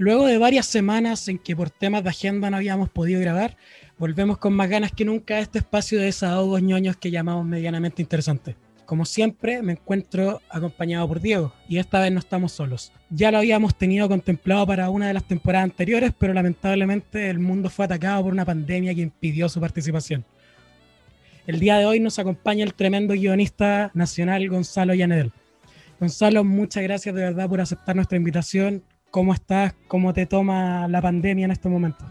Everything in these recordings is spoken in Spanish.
Luego de varias semanas en que por temas de agenda no habíamos podido grabar, volvemos con más ganas que nunca a este espacio de desahogos ñoños que llamamos medianamente interesante. Como siempre, me encuentro acompañado por Diego y esta vez no estamos solos. Ya lo habíamos tenido contemplado para una de las temporadas anteriores, pero lamentablemente el mundo fue atacado por una pandemia que impidió su participación. El día de hoy nos acompaña el tremendo guionista nacional Gonzalo Llanedel. Gonzalo, muchas gracias de verdad por aceptar nuestra invitación ¿Cómo estás? ¿Cómo te toma la pandemia en este momento?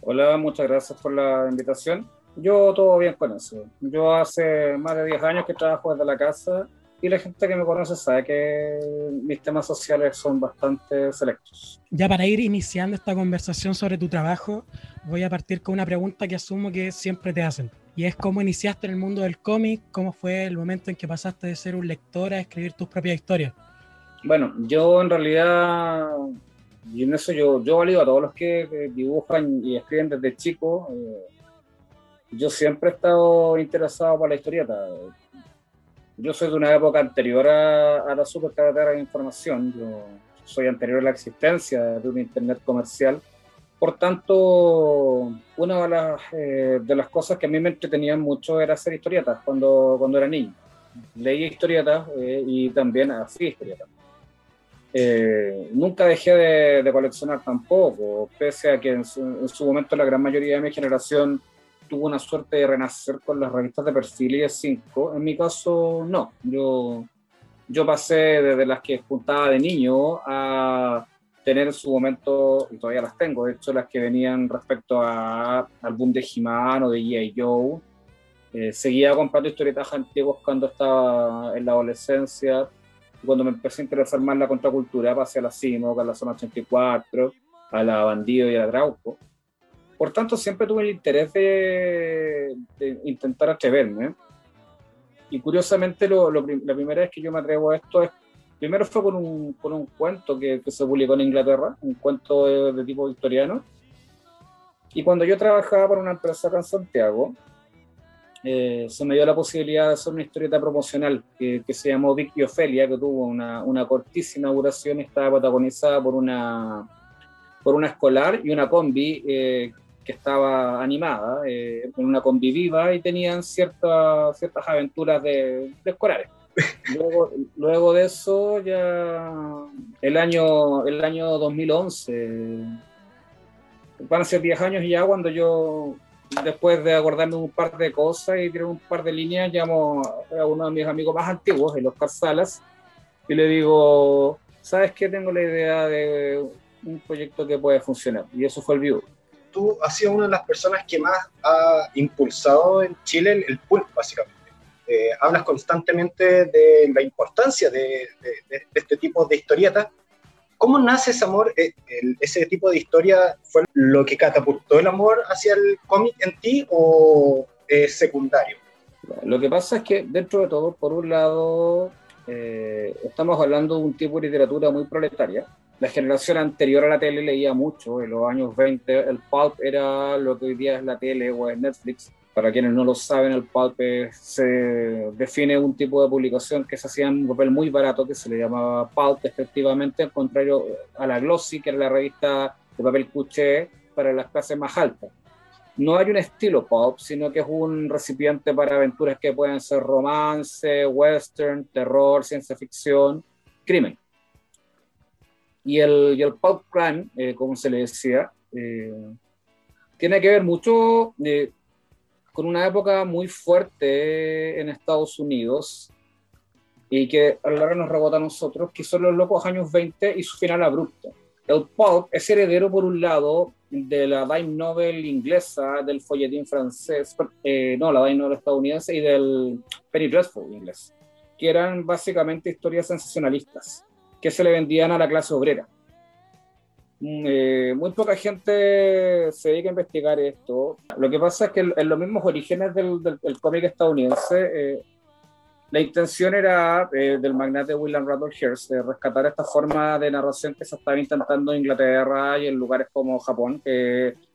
Hola, muchas gracias por la invitación. Yo todo bien con eso. Yo hace más de 10 años que trabajo desde la casa y la gente que me conoce sabe que mis temas sociales son bastante selectos. Ya para ir iniciando esta conversación sobre tu trabajo, voy a partir con una pregunta que asumo que siempre te hacen. Y es cómo iniciaste en el mundo del cómic, cómo fue el momento en que pasaste de ser un lector a escribir tus propias historias. Bueno, yo en realidad, y en eso yo, yo valido a todos los que dibujan y escriben desde chico. Eh, yo siempre he estado interesado por la historieta. Yo soy de una época anterior a, la supercarretera de información. Yo soy anterior a la existencia de un internet comercial. Por tanto, una de las, eh, de cosas que a mí me entretenían mucho era hacer historietas cuando, cuando era niño. Leía historietas eh, y también hacía historietas. Eh, nunca dejé de, coleccionar tampoco, pese a que en su, momento la gran mayoría de mi generación tuvo una suerte de renacer con las revistas de perfil y de 5. En mi caso, no. Yo, yo pasé desde las que juntaba de niño a tener en su momento, y todavía las tengo, de hecho, las que venían respecto a, al boom de He-Man o de G.I. Joe. Eh, seguía comprando historietas antiguas cuando estaba en la adolescencia cuando me empecé a interesar más la contracultura, pasé a la CIMO, a la zona 84, a la Bandido y a la Trauco. Por tanto, siempre tuve el interés de, intentar atreverme. Y curiosamente, lo, la primera vez que yo me atrevo a esto es, primero fue con un, con un cuento que, que, se publicó en Inglaterra, un cuento de, de tipo victoriano. Y cuando yo trabajaba para una empresa acá en Santiago, eh, se me dio la posibilidad de hacer una historieta promocional que, se llamó Vicky Ofelia, que tuvo una, una cortísima inauguración y estaba protagonizada por una, por una escolar y una combi eh, que estaba animada, eh, una combi viva y tenían ciertas ciertas aventuras de, de escolares. Luego, luego, de eso, ya el año, el año 2011, van a ser 10 años ya cuando yo después de acordarme un par de cosas y tirar un par de líneas, llamo a uno de mis amigos más antiguos, el Oscar Salas, y le digo, ¿sabes qué? Tengo la idea de un proyecto que puede funcionar. Y eso fue el View. Tú has sido una de las personas que más ha impulsado en Chile el, pulp, básicamente. Eh, hablas constantemente de la importancia de, de este tipo de historietas ¿Cómo nace ese amor? Eh, ¿Ese tipo de historia fue lo que catapultó el amor hacia el cómic en ti o es secundario? Lo que pasa es que dentro de todo, por un lado, eh, estamos hablando de un tipo de literatura muy proletaria. La generación anterior a la tele leía mucho, en los años 20 el pulp era lo que hoy día es la tele o es Netflix. Para quienes no lo saben, el pulp se define un tipo de publicación que se hacía en un papel muy barato que se le llamaba pulp, efectivamente, al contrario a la Glossy, que era la revista de papel cuché para las clases más altas. No hay un estilo pulp, sino que es un recipiente para aventuras que pueden ser romance, western, terror, ciencia ficción, crimen. Y el, y el pulp crime, eh, como se le decía, eh, tiene que ver mucho eh, con una época muy fuerte en Estados Unidos y que a lo largo nos rebota a nosotros, que son los locos años 20 y su final abrupto. El pulp es heredero, por un lado, de la dime novel inglesa, del folletín francés, eh, no, la dime novel estadounidense y del Penny Dreadful inglés, que eran básicamente historias sensacionalistas que se le vendían a la clase obrera. Mm, eh, muy poca gente se dedica a investigar esto. Lo que pasa es que en los mismos orígenes del, del, cómic estadounidense, eh, la intención era eh, del magnate William Randolph Hearst de rescatar esta forma de narración que se estaba intentando en Inglaterra y en lugares como Japón,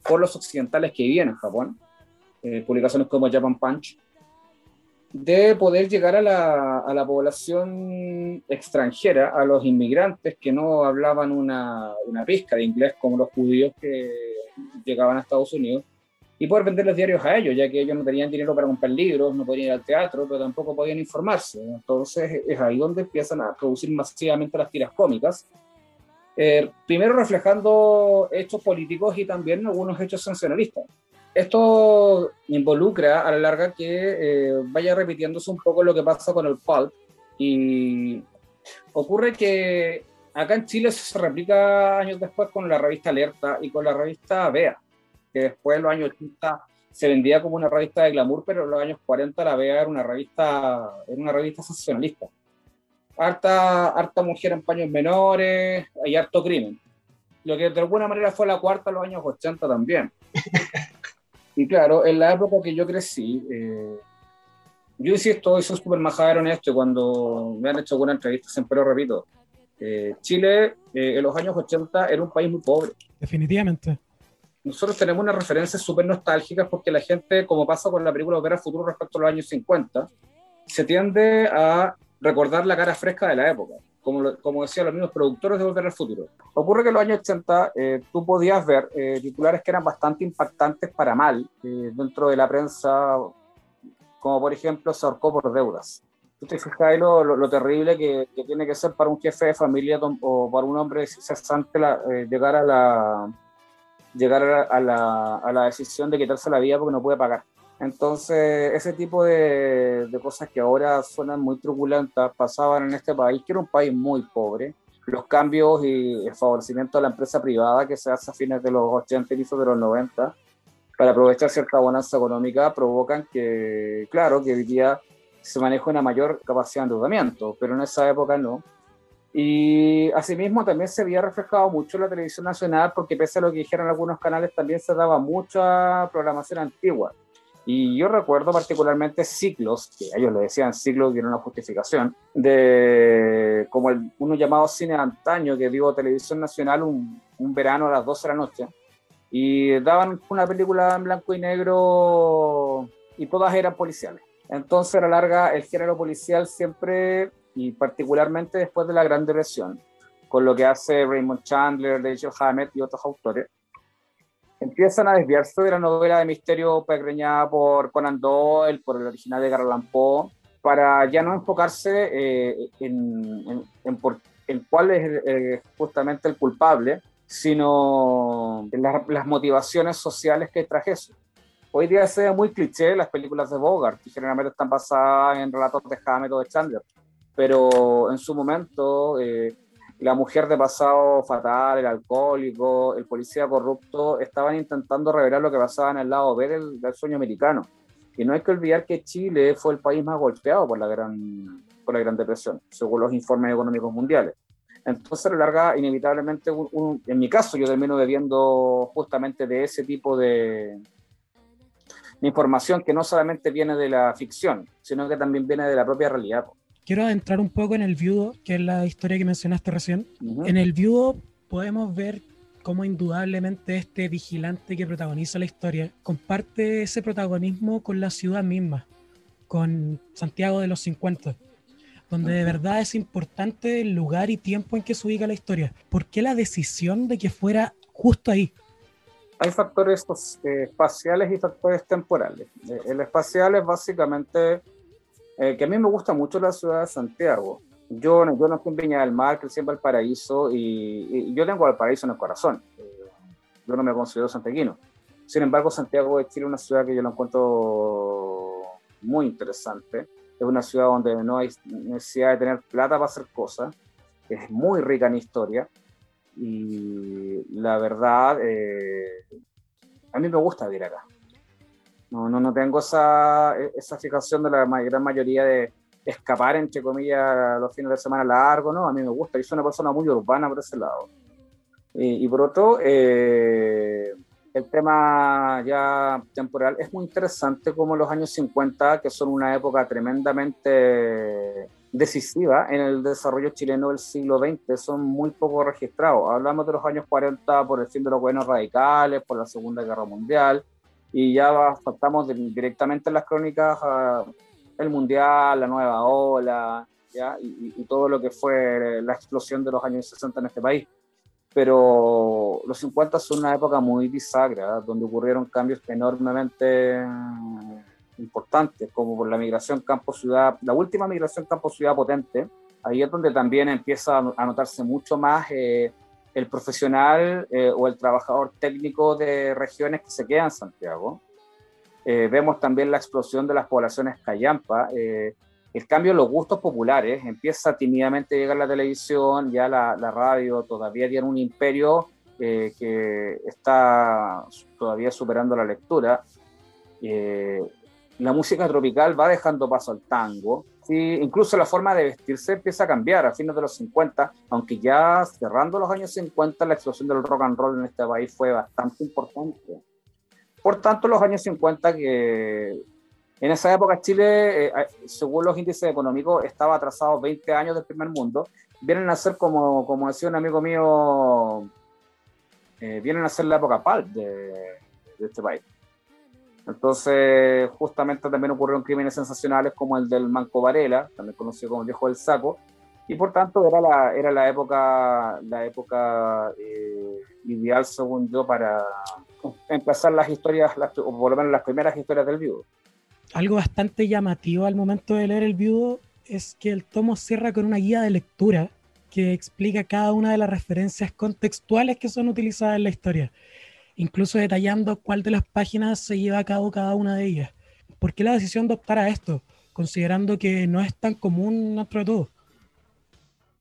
por los occidentales que vivían en Japón, publicaciones como Japan Punch, de poder llegar a la, a la, población extranjera, a los inmigrantes que no hablaban una, una pizca de inglés como los judíos que llegaban a Estados Unidos, y poder vender los diarios a ellos, ya que ellos no tenían dinero para comprar libros, no podían ir al teatro, pero tampoco podían informarse. Entonces es ahí donde empiezan a producir masivamente las tiras cómicas, eh, primero reflejando hechos políticos y también algunos hechos sancionalistas. Esto involucra a la larga que eh, vaya repitiéndose un poco lo que pasa con el pulp y ocurre que acá en Chile se replica años después con la revista Alerta y con la revista Bea, que después en los años 80 se vendía como una revista de glamour, pero en los años 40 la Bea era una revista, era una revista sensacionalista. Harta, harta mujer en paños menores y harto crimen. Lo que de alguna manera fue la cuarta en los años 80 también. Y claro, en la época que yo crecí, eh, yo insisto, y soy súper majadero en esto, cuando me han hecho alguna entrevista, siempre lo repito, eh, Chile eh, en los años 80 era un país muy pobre. Definitivamente. Nosotros tenemos unas referencias súper nostálgicas porque la gente, como pasa con la película Opera Futuro respecto a los años 50, se tiende a recordar la cara fresca de la época como, como decían los mismos productores de Volver al Futuro. Ocurre que en los años 80 eh, tú podías ver eh, titulares que eran bastante impactantes para mal eh, dentro de la prensa, como por ejemplo se ahorcó por deudas. Tú te fijas lo, lo, terrible que, que, tiene que ser para un jefe de familia o para un hombre cesante la, llegar, a la, llegar a la, a la decisión de quitarse la vida porque no puede pagar. Entonces, ese tipo de, cosas que ahora suenan muy truculentas pasaban en este país, que era un país muy pobre. Los cambios y el favorecimiento de la empresa privada que se hace a fines de los 80 y de los 90 para aprovechar cierta bonanza económica provocan que, claro, que hoy día se maneja una mayor capacidad de endeudamiento, pero en esa época no. Y asimismo también se había reflejado mucho en la televisión nacional porque pese a lo que dijeron algunos canales también se daba mucha programación antigua y yo recuerdo particularmente ciclos, que ellos le decían ciclos, que era una justificación, de como el, uno llamado cine antaño, que dio Televisión Nacional un, un, verano a las 12 de la noche, y daban una película en blanco y negro y todas eran policiales. Entonces, a la larga, el género policial siempre, y particularmente después de la Gran Depresión, con lo que hace Raymond Chandler, Rachel Hammett y otros autores, empiezan a desviarse de la novela de misterio pegreñada por Conan Doyle, por el original de Garland Poe, para ya no enfocarse eh, en, en, por, en, cuál es eh, justamente el culpable, sino en las motivaciones sociales que traje eso. Hoy día se ve muy cliché las películas de Bogart, que generalmente están basadas en relatos de Hammett o de Chandler, pero en su momento eh, la mujer de pasado fatal, el alcohólico, el policía corrupto, estaban intentando revelar lo que pasaba en el lado B del, sueño americano. Y no hay que olvidar que Chile fue el país más golpeado por la Gran, por la gran Depresión, según los informes económicos mundiales. Entonces, a la larga, inevitablemente, en mi caso, yo termino bebiendo justamente de ese tipo de, de información que no solamente viene de la ficción, sino que también viene de la propia realidad quiero adentrar un poco en el viudo, que es la historia que mencionaste recién. En el viudo podemos ver cómo indudablemente este vigilante que protagoniza la historia comparte ese protagonismo con la ciudad misma, con Santiago de los 50, donde de verdad es importante el lugar y tiempo en que se ubica la historia. ¿Por qué la decisión de que fuera justo ahí? Hay factores eh, espaciales y factores temporales. Eh, el espacial es básicamente eh, que a mí me gusta mucho la ciudad de Santiago. Yo, yo nací en Viña del Mar, crecí en Valparaíso y, y yo tengo Valparaíso en el corazón. Eh, yo no me considero santiaguino. Sin embargo, Santiago de Chile es una ciudad que yo la encuentro muy interesante. Es una ciudad donde no hay necesidad de tener plata para hacer cosas. Es muy rica en historia. Y la verdad, eh, a mí me gusta vivir acá. No, no, no tengo esa, esa fijación de la gran mayoría de escapar, entre comillas, los fines de semana largos, ¿no? A mí me gusta, yo soy una persona muy urbana por ese lado. Y, por otro, eh, el tema ya temporal es muy interesante como los años 50, que son una época tremendamente decisiva en el desarrollo chileno del siglo XX, son muy poco registrados. Hablamos de los años 40 por el fin de los gobiernos radicales, por la Segunda Guerra Mundial, y ya saltamos directamente en las crónicas a, el mundial, la nueva ola, ¿ya? Y, y, todo lo que fue la explosión de los años 60 en este país. Pero los 50 son una época muy bisagra, donde ocurrieron cambios enormemente importantes, como por la migración campo-ciudad, la última migración campo-ciudad potente, ahí es donde también empieza a notarse mucho más eh, el profesional eh, o el trabajador técnico de regiones que se quedan en Santiago. Eh, vemos también la explosión de las poblaciones callampa, el cambio en los gustos populares, empieza tímidamente a llegar la televisión, ya la, la radio todavía tiene un imperio que está todavía superando la lectura. la música tropical va dejando paso al tango, Incluso la forma de vestirse empieza a cambiar a fines de los 50, aunque ya cerrando los años 50 la explosión del rock and roll en este país fue bastante importante. Por tanto, los años 50 que en esa época Chile, eh, según los índices económicos, estaba atrasado 20 años del primer mundo, vienen a ser como, como decía un amigo mío, eh, vienen a ser la época PAL de, de este país. Entonces, justamente también ocurrieron crímenes sensacionales como el del Manco Varela, también conocido como el viejo del saco, y por tanto era la, era la época, la época eh, ideal, según yo, para empezar las historias, o por lo menos las primeras historias del viudo. Algo bastante llamativo al momento de leer el viudo es que el tomo cierra con una guía de lectura que explica cada una de las referencias contextuales que son utilizadas en la historia incluso detallando cuál de las páginas se lleva a cabo cada una de ellas. ¿Por qué la decisión de optar a esto, considerando que no es tan común dentro de todo?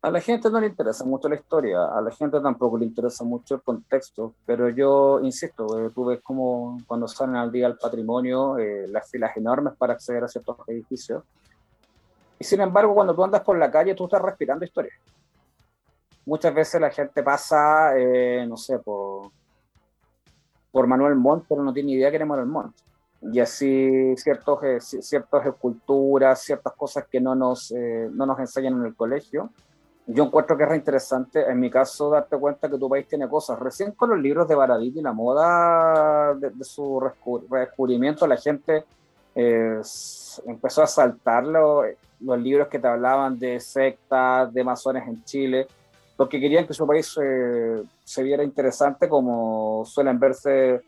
A la gente no le interesa mucho la historia, a la gente tampoco le interesa mucho el contexto, pero yo insisto, eh, tú ves como cuando salen al día el patrimonio, eh, las filas enormes para acceder a ciertos edificios, y sin embargo cuando tú andas por la calle tú estás respirando historia. Muchas veces la gente pasa, eh, no sé, por, por Manuel Montt, pero no tiene idea que era Manuel Montt. Y así ciertos, eh, ciertas esculturas, ciertas cosas que no nos, eh, no nos enseñan en el colegio. Yo encuentro que es interesante, en mi caso, darte cuenta que tu país tiene cosas. Recién con los libros de Baradit y la moda de, su redescubrimiento, la gente eh, empezó a saltar los, los libros que te hablaban de sectas, de masones en Chile porque querían que su país eh, se viera interesante como suelen verse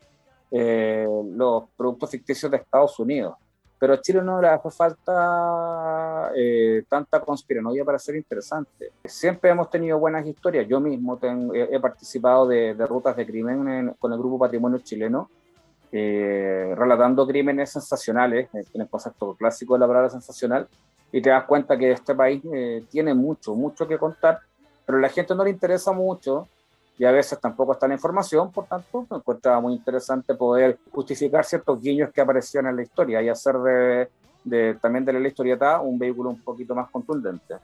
eh, los productos ficticios de Estados Unidos. Pero a Chile no le hace falta eh, tanta conspiranoia para ser interesante. Siempre hemos tenido buenas historias. Yo mismo he, participado de, rutas de crimen con el Grupo Patrimonio Chileno, relatando crímenes sensacionales, en el concepto clásico de la palabra sensacional, y te das cuenta que este país tiene mucho, mucho que contar pero a la gente no le interesa mucho y a veces tampoco está la información, por tanto, me encuentra muy interesante poder justificar ciertos guiños que aparecían en la historia y hacer de, también de la historieta un vehículo un poquito más contundente.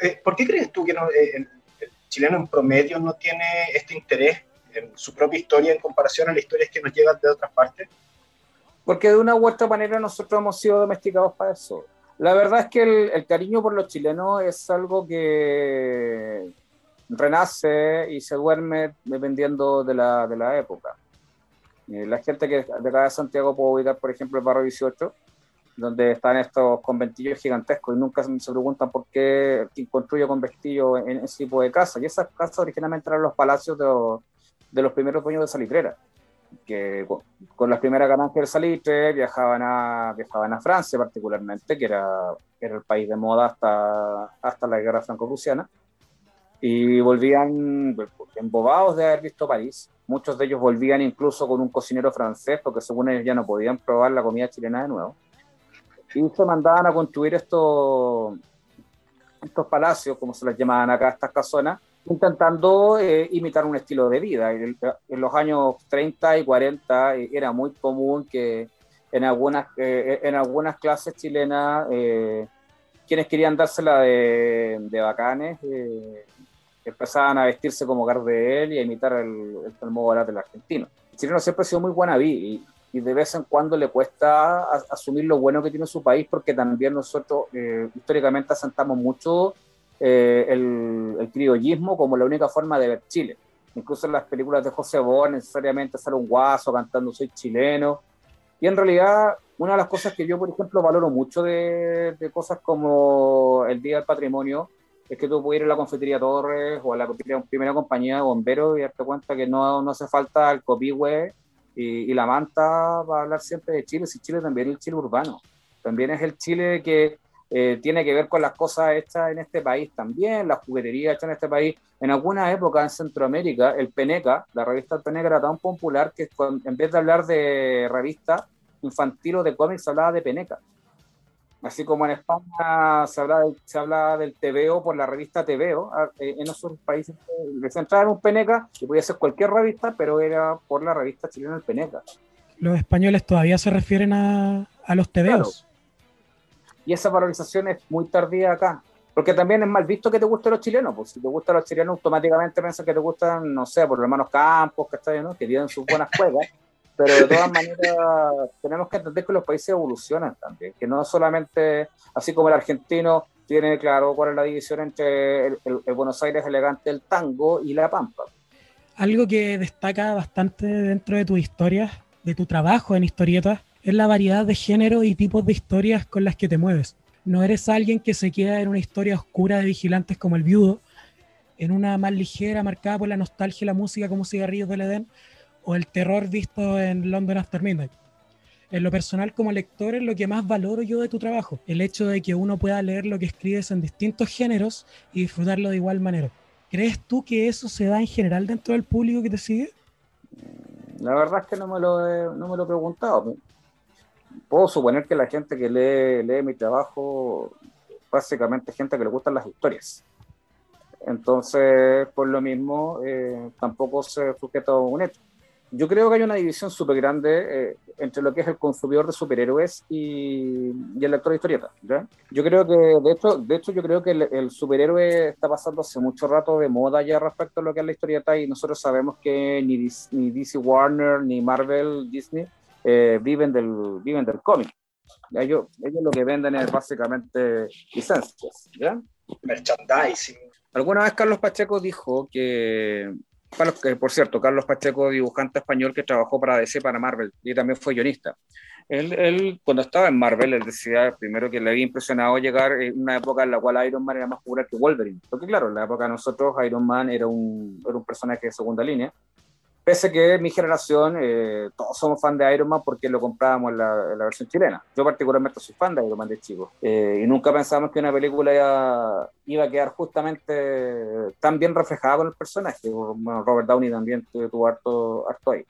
Eh, ¿Por qué crees tú que eh, el, chileno en promedio no tiene este interés en su propia historia en comparación a las historias que nos llegan de otras partes? Porque de una u otra manera nosotros hemos sido domesticados para eso. La verdad es que el, cariño por los chilenos es algo que renace y se duerme dependiendo de la, de la época. Eh, la gente que de acá de Santiago puede ubicar, por ejemplo, el barrio 18, donde están estos conventillos gigantescos y nunca se preguntan por qué quien construye conventillos en ese tipo de casas. Y esas casas originalmente eran los palacios de los, de los primeros dueños de Salitrera que con, las primeras ganancias del salitre viajaban a, viajaban a Francia particularmente, que era, era el país de moda hasta, hasta la guerra franco-prusiana, y volvían embobados de haber visto París. Muchos de ellos volvían incluso con un cocinero francés, porque según ellos ya no podían probar la comida chilena de nuevo. Y se mandaban a construir estos, estos palacios, como se les llamaban acá, estas casonas, intentando eh, imitar un estilo de vida. En, los años 30 y 40 eh, era muy común que en algunas, eh, en algunas clases chilenas quienes querían dársela de, de bacanes empezaban a vestirse como Gardel y a imitar el, el del argentino. El chileno siempre ha sido muy guanabí y, y de vez en cuando le cuesta asumir lo bueno que tiene su país porque también nosotros históricamente asentamos mucho eh, el, el, criollismo como la única forma de ver Chile. Incluso en las películas de José Boa necesariamente sale un guaso cantando soy chileno. Y en realidad una de las cosas que yo, por ejemplo, valoro mucho de, de cosas como el Día del Patrimonio es que tú puedes ir a la confitería Torres o a la primera compañía de bomberos y darte cuenta que no, no hace falta el copihue y, y, la manta para hablar siempre de Chile, si Chile también es el Chile urbano, también es el Chile que eh, tiene que ver con las cosas hechas en este país también, las jugueterías hechas en este país. En alguna época en Centroamérica, el Peneca, la revista El Peneca era tan popular que en vez de hablar de revista infantil o de cómics, se hablaba de Peneca. Así como en España se habla, se habla del TVO por la revista TVO, ah, eh, en esos países se entraba en un Peneca, que podía ser cualquier revista, pero era por la revista chilena el Peneca. Los españoles todavía se refieren a, a los TVOs. Y esa valorización es muy tardía acá. Porque también es mal visto que te gusten los chilenos. Pues si te gustan los chilenos, automáticamente piensas que te gustan, no sé, por los hermanos Campos, ¿no? que tienen sus buenas juegas. Pero de todas maneras, tenemos que entender que los países evolucionan también, que no solamente, así como el argentino tiene claro cuál es la división entre el, Buenos Aires elegante, el tango y la pampa. Algo que destaca bastante dentro de tu historia, de tu trabajo en historietas, es la variedad de género y tipos de historias con las que te mueves. No eres alguien que se queda en una historia oscura de vigilantes como el viudo, en una más ligera marcada por la nostalgia y la música como Cigarrillos del Edén, o el terror visto en London After Midnight. En lo personal como lector es lo que más valoro yo de tu trabajo, el hecho de que uno pueda leer lo que escribes en distintos géneros y disfrutarlo de igual manera. ¿Crees tú que eso se da en general dentro del público que te sigue? La verdad es que no me lo he, no me lo he preguntado. Puedo suponer que la gente que lee, lee mi trabajo, básicamente gente que le gustan las historias. Entonces, por lo mismo, eh, tampoco se sujeta a un hecho yo creo que hay una división súper grande eh, entre lo que es el consumidor de superhéroes y, el lector de historietas. Yo creo que, de hecho, de hecho yo creo que el, superhéroe está pasando hace mucho rato de moda ya respecto a lo que es la historieta y nosotros sabemos que ni, ni DC Warner, ni Marvel, Disney eh, viven del, viven del cómic. Ellos, ellos lo que venden es básicamente licencias. ¿ya? Merchandising. Alguna vez Carlos Pacheco dijo que por cierto, Carlos Pacheco, dibujante español que trabajó para DC, para Marvel, y también fue guionista. Él, él, cuando estaba en Marvel, él decía primero que le había impresionado llegar en una época en la cual Iron Man era más popular que Wolverine. Porque claro, en la época de nosotros Iron Man era un, era un personaje de segunda línea, Pese que mi generación, eh, todos somos fan de Iron Man porque lo comprábamos en la, la, versión chilena. Yo particularmente soy fan de Iron Man de chico. Eh, y nunca pensamos que una película iba, iba, a quedar justamente tan bien reflejada con el personaje. Bueno, Robert Downey también tuvo harto, harto ahí.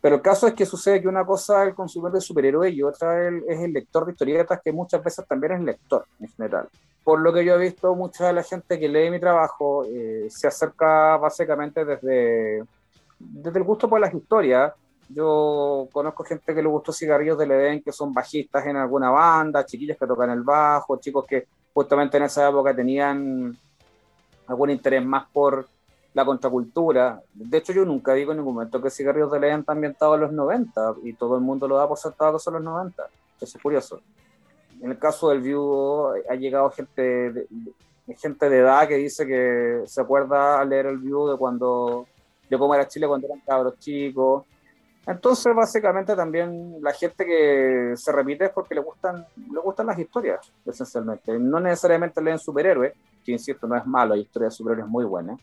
Pero el caso es que sucede que una cosa es el consumidor de superhéroes y otra es el lector de historietas, que muchas veces también es lector en general. Por lo que yo he visto, mucha de la gente que lee mi trabajo eh, se acerca básicamente desde desde el gusto por las historias, yo conozco gente que le gustó Cigarrillos del Edén, que son bajistas en alguna banda, chiquillas que tocan el bajo, chicos que justamente en esa época tenían algún interés más por la contracultura. De hecho, yo nunca digo en ningún momento que Cigarrillos del Edén está ambientado en los 90 y todo el mundo lo da por sentado que son los 90. Eso es curioso. En el caso del View ha llegado gente de, gente de edad que dice que se acuerda al leer el View de cuando de cómo era Chile cuando eran cabros chicos. Entonces, básicamente también la gente que se repite es porque le gustan, le gustan las historias, esencialmente. No necesariamente leen superhéroes, que insisto, no es malo, hay historias de superhéroes muy buenas,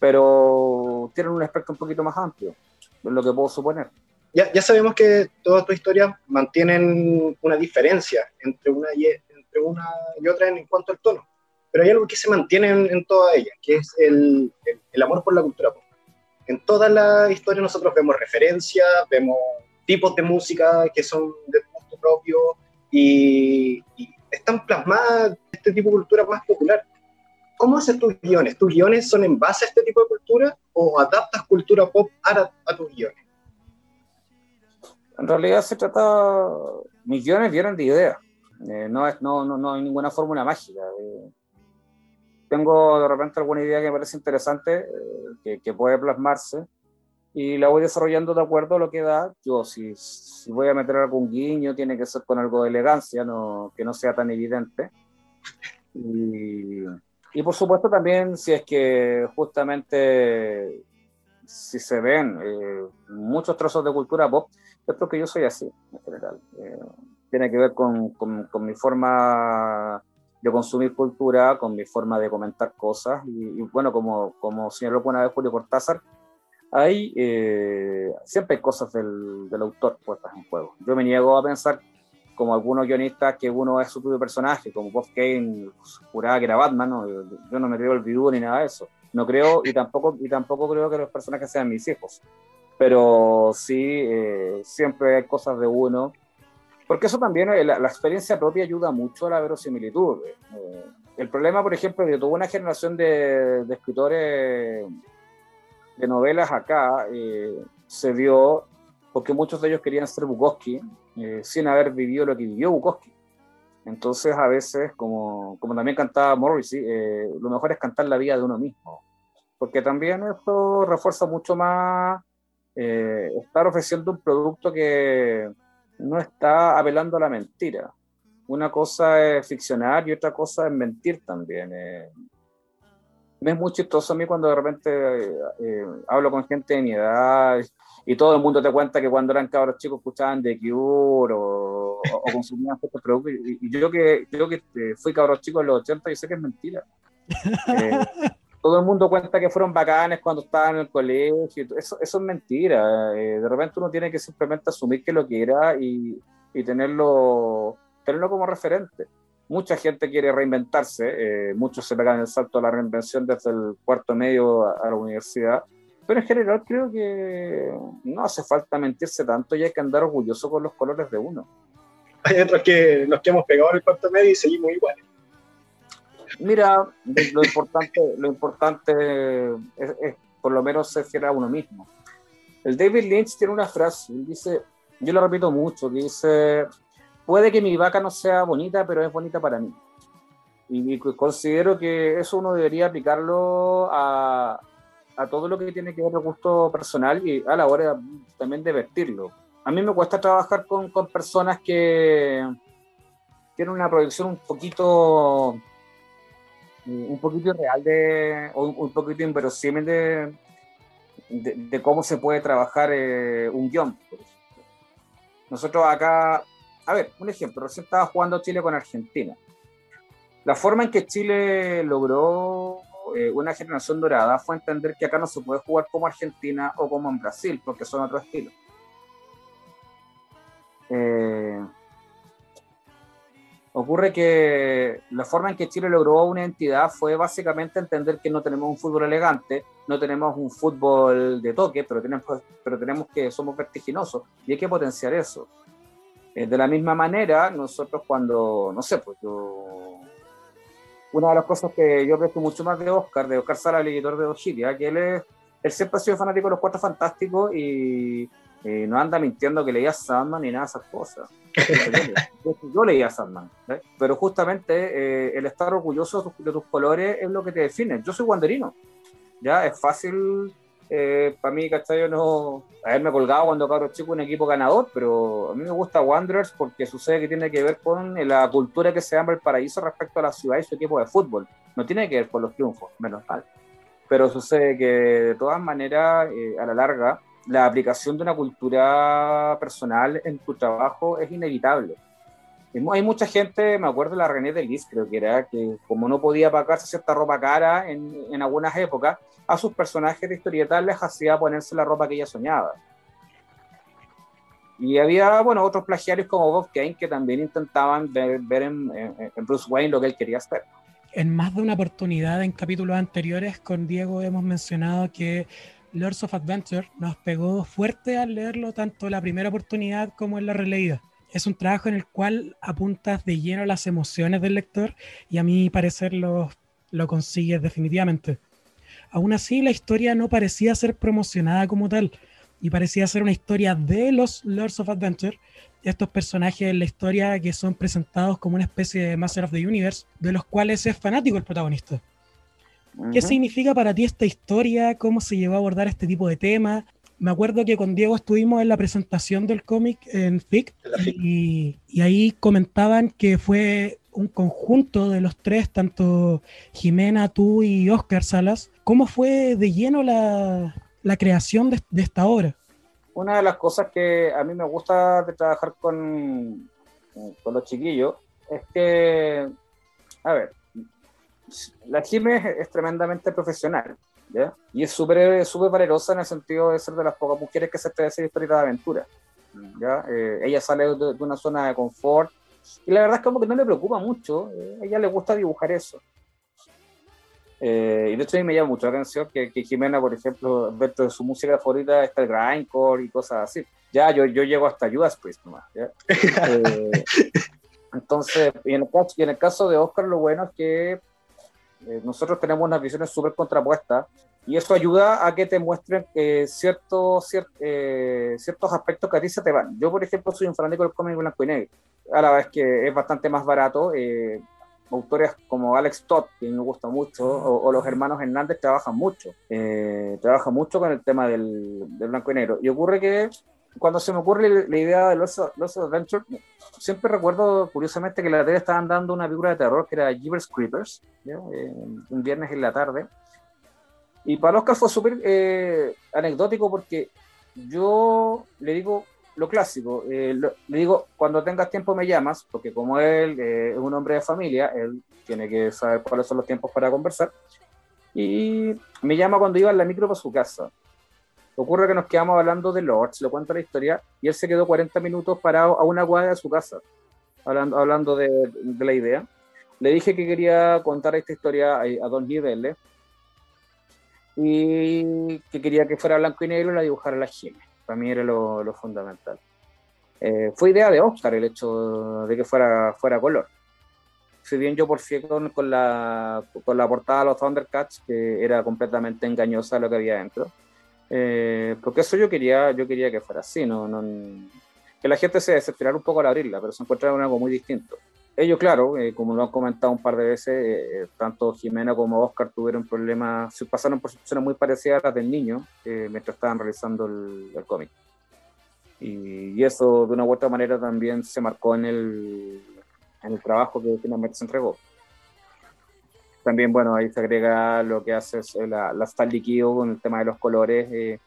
pero tienen un espectro un poquito más amplio, es lo que puedo suponer. Ya, ya sabemos que todas tus historias mantienen una diferencia entre una y, entre una y otra en cuanto al tono, pero hay algo que se mantiene en, todas ellas, que es el, el, el amor por la cultura pop en toda la historia nosotros vemos referencias, vemos tipos de música que son de gusto propio y, están plasmadas este tipo de cultura más popular. ¿Cómo haces tus guiones? ¿Tus guiones son en base a este tipo de cultura o adaptas cultura pop a, tus guiones? En realidad se trata, mis guiones vienen de ideas, eh, no, es, no, no, no, hay ninguna fórmula mágica. Eh, tengo de repente alguna idea que me parece interesante, eh, que, puede plasmarse, y la voy desarrollando de acuerdo a lo que da. Yo, si, si, voy a meter algún guiño, tiene que ser con algo de elegancia, no, que no sea tan evidente. Y, y por supuesto también, si es que justamente si se ven eh, muchos trozos de cultura pop, es porque yo soy así, en general. Eh, tiene que ver con, con, mi forma de consumir cultura, con mi forma de comentar cosas. Y, bueno, como, como señaló una vez Julio Cortázar, hay, eh, siempre hay cosas del, del, autor puestas en juego. Yo me niego a pensar, como algunos guionistas, que uno es su propio personaje, como Bob Kane juraba que era Batman, ¿no? yo, no me creo el viduo ni nada de eso. No creo, y tampoco, y tampoco creo que los personajes sean mis hijos. Pero sí, eh, siempre hay cosas de uno. Porque eso también, eh, la, experiencia propia ayuda mucho a la verosimilitud. Eh, el problema, por ejemplo, de toda una generación de, de escritores de novelas acá se dio porque muchos de ellos querían ser Bukowski sin haber vivido lo que vivió Bukowski. Entonces, a veces, como, como también cantaba Morrissey, eh, lo mejor es cantar la vida de uno mismo, porque también esto refuerza mucho más eh, estar ofreciendo un producto que no está apelando a la mentira. Una cosa es ficcionar y otra cosa es mentir también. Eh. Me es muy chistoso a mí cuando de repente hablo con gente de mi edad y todo el mundo te cuenta que cuando eran cabros chicos escuchaban The Cure o, o, consumían estos productos. Y, yo que, yo que este, fui cabros chico en los 80 y sé que es mentira. Eh, todo el mundo cuenta que fueron bacanes cuando estaban en el colegio. Eso, eso es mentira. Eh, de repente uno tiene que simplemente asumir que lo que era y, y tenerlo, tenerlo como referente. Mucha gente quiere reinventarse, eh, muchos se pegan el salto a la reinvención desde el cuarto medio a la universidad pero en general creo que no hace falta mentirse tanto y hay que andar orgulloso con los colores de uno. Hay otros que nos que hemos pegado en el cuarto medio y seguimos iguales. Mira, lo importante, lo importante es, por lo menos ser fiel a uno mismo. El David Lynch tiene una frase, dice, yo lo repito mucho, dice, puede que mi vaca no sea bonita, pero es bonita para mí. Y considero que eso uno debería aplicarlo a, a todo lo que tiene que ver con gusto personal y a la hora también de vestirlo. A mí me cuesta trabajar con, con personas que tienen una proyección un poquito un poquito irreal de, un poquito inverosímil de, de, cómo se puede trabajar eh, un guion. Nosotros acá, a ver, un ejemplo, recién estaba jugando Chile con Argentina. La forma en que Chile logró eh, una generación dorada fue entender que acá no se puede jugar como Argentina o como en Brasil, porque son otro estilo. Eh, ocurre que la forma en que Chile logró una entidad fue básicamente entender que no tenemos un fútbol elegante, no tenemos un fútbol de toque, pero tenemos, pero tenemos que somos vertiginosos y hay que potenciar eso. Eh, de la misma manera, nosotros cuando, no sé, pues yo una de las cosas que yo aprecio mucho más de Oscar, de Oscar Sala, el editor de Ojiria, que él es, él siempre ha sido fanático de los Cuatro Fantásticos y no anda mintiendo que leía Sandman ni nada de esas cosas. Yo, leía Sandman, pero justamente eh, el estar orgulloso de tus, colores es lo que te define. Yo soy guanderino, ya es fácil eh, para mí, ¿cachai? No haberme colgado cuando caro chico un equipo ganador, pero a mí me gusta Wanderers porque sucede que tiene que ver con la cultura que se llama el paraíso respecto a la ciudad y su equipo de fútbol. No tiene que ver con los triunfos, menos mal. Pero sucede que de todas maneras, eh, a la larga, la aplicación de una cultura personal en tu trabajo es inevitable. Hay mucha gente, me acuerdo de la René de Lis, creo que era, que como no podía pagarse cierta ropa cara en, en algunas épocas, a sus personajes de historietas les hacía ponerse la ropa que ella soñaba. Y había, bueno, otros plagiarios como Bob Kane que también intentaban ver, en, en, Bruce Wayne lo que él quería hacer. En más de una oportunidad en capítulos anteriores con Diego hemos mencionado que Lords of Adventure nos pegó fuerte al leerlo tanto la primera oportunidad como en la releída. Es un trabajo en el cual apuntas de lleno las emociones del lector y a mi parecer lo, lo consigues definitivamente. Aún así, la historia no parecía ser promocionada como tal y parecía ser una historia de los Lords of Adventure, estos personajes en la historia que son presentados como una especie de Master of the Universe, de los cuales es fanático el protagonista. ¿Qué significa para ti esta historia? ¿Cómo se llevó a abordar este tipo de tema? Me acuerdo que con Diego estuvimos en la presentación del cómic en FIC y, y, ahí comentaban que fue un conjunto de los tres, tanto Jimena, tú y Oscar Salas. ¿Cómo fue de lleno la, la creación de, esta obra? Una de las cosas que a mí me gusta de trabajar con, con los chiquillos es que, a ver, la Jime es, tremendamente profesional, ¿ya? Y es súper super valerosa en el sentido de ser de las pocas mujeres que se te hacer historias de aventura, ¿ya? Eh, ella sale de, una zona de confort y la verdad es como que no le preocupa mucho, eh, a ella le gusta dibujar eso. Eh, y de hecho a mí me llama mucho la atención que, que, Jimena, por ejemplo, dentro de su música favorita está el grindcore y cosas así. Ya, yo, yo llego hasta Judas Priest nomás. entonces, y en, el caso, y en el caso de Oscar, lo bueno es que eh, nosotros tenemos unas visiones súper contrapuestas y eso ayuda a que te muestren eh, ciertos, eh, ciertos aspectos que a ti se te van. Yo, por ejemplo, soy un fanático del cómic blanco y negro, a la vez que es bastante más barato. autores como Alex Todd, que me gusta mucho, o, los hermanos Hernández trabajan mucho, trabajan mucho con el tema del, del blanco y negro. Y ocurre que cuando se me ocurre la idea de los, los Adventures, siempre recuerdo curiosamente que la tele estaban dando una figura de terror que era Jeepers Creepers, eh, un viernes en la tarde. Y para Oscar fue súper eh, anecdótico porque yo le digo lo clásico, eh, le digo, cuando tengas tiempo me llamas, porque como él es un hombre de familia, él tiene que saber cuáles son los tiempos para conversar. Y me llama cuando iba en la micro para su casa. Ocurre que nos quedamos hablando de Lords, le cuento la historia, y él se quedó 40 minutos parado a una cuadra de su casa, hablando, hablando de, la idea. Le dije que quería contar esta historia a, Don Gibelle y que quería que fuera blanco y negro y la dibujara la Jiménez. Para mí era lo, fundamental. Eh, fue idea de Oscar el hecho de que fuera, fuera color. Si bien yo por con, con, la, con la portada de los Thundercats, que era completamente engañosa lo que había dentro, eh, porque eso yo quería, yo quería que fuera así, no, no, que la gente se desesperara un poco al abrirla, pero se encuentra en algo muy distinto. Ellos, claro, eh, como lo han comentado un par de veces, eh, tanto Jimena como Oscar tuvieron problemas, pasaron por situaciones muy parecidas a las del niño mientras estaban realizando el, cómic. Y, eso, de una u otra manera, también se marcó en el, en el trabajo que finalmente se entregó también, bueno, ahí se agrega lo que hace la, la líquido con el tema de los colores, eh,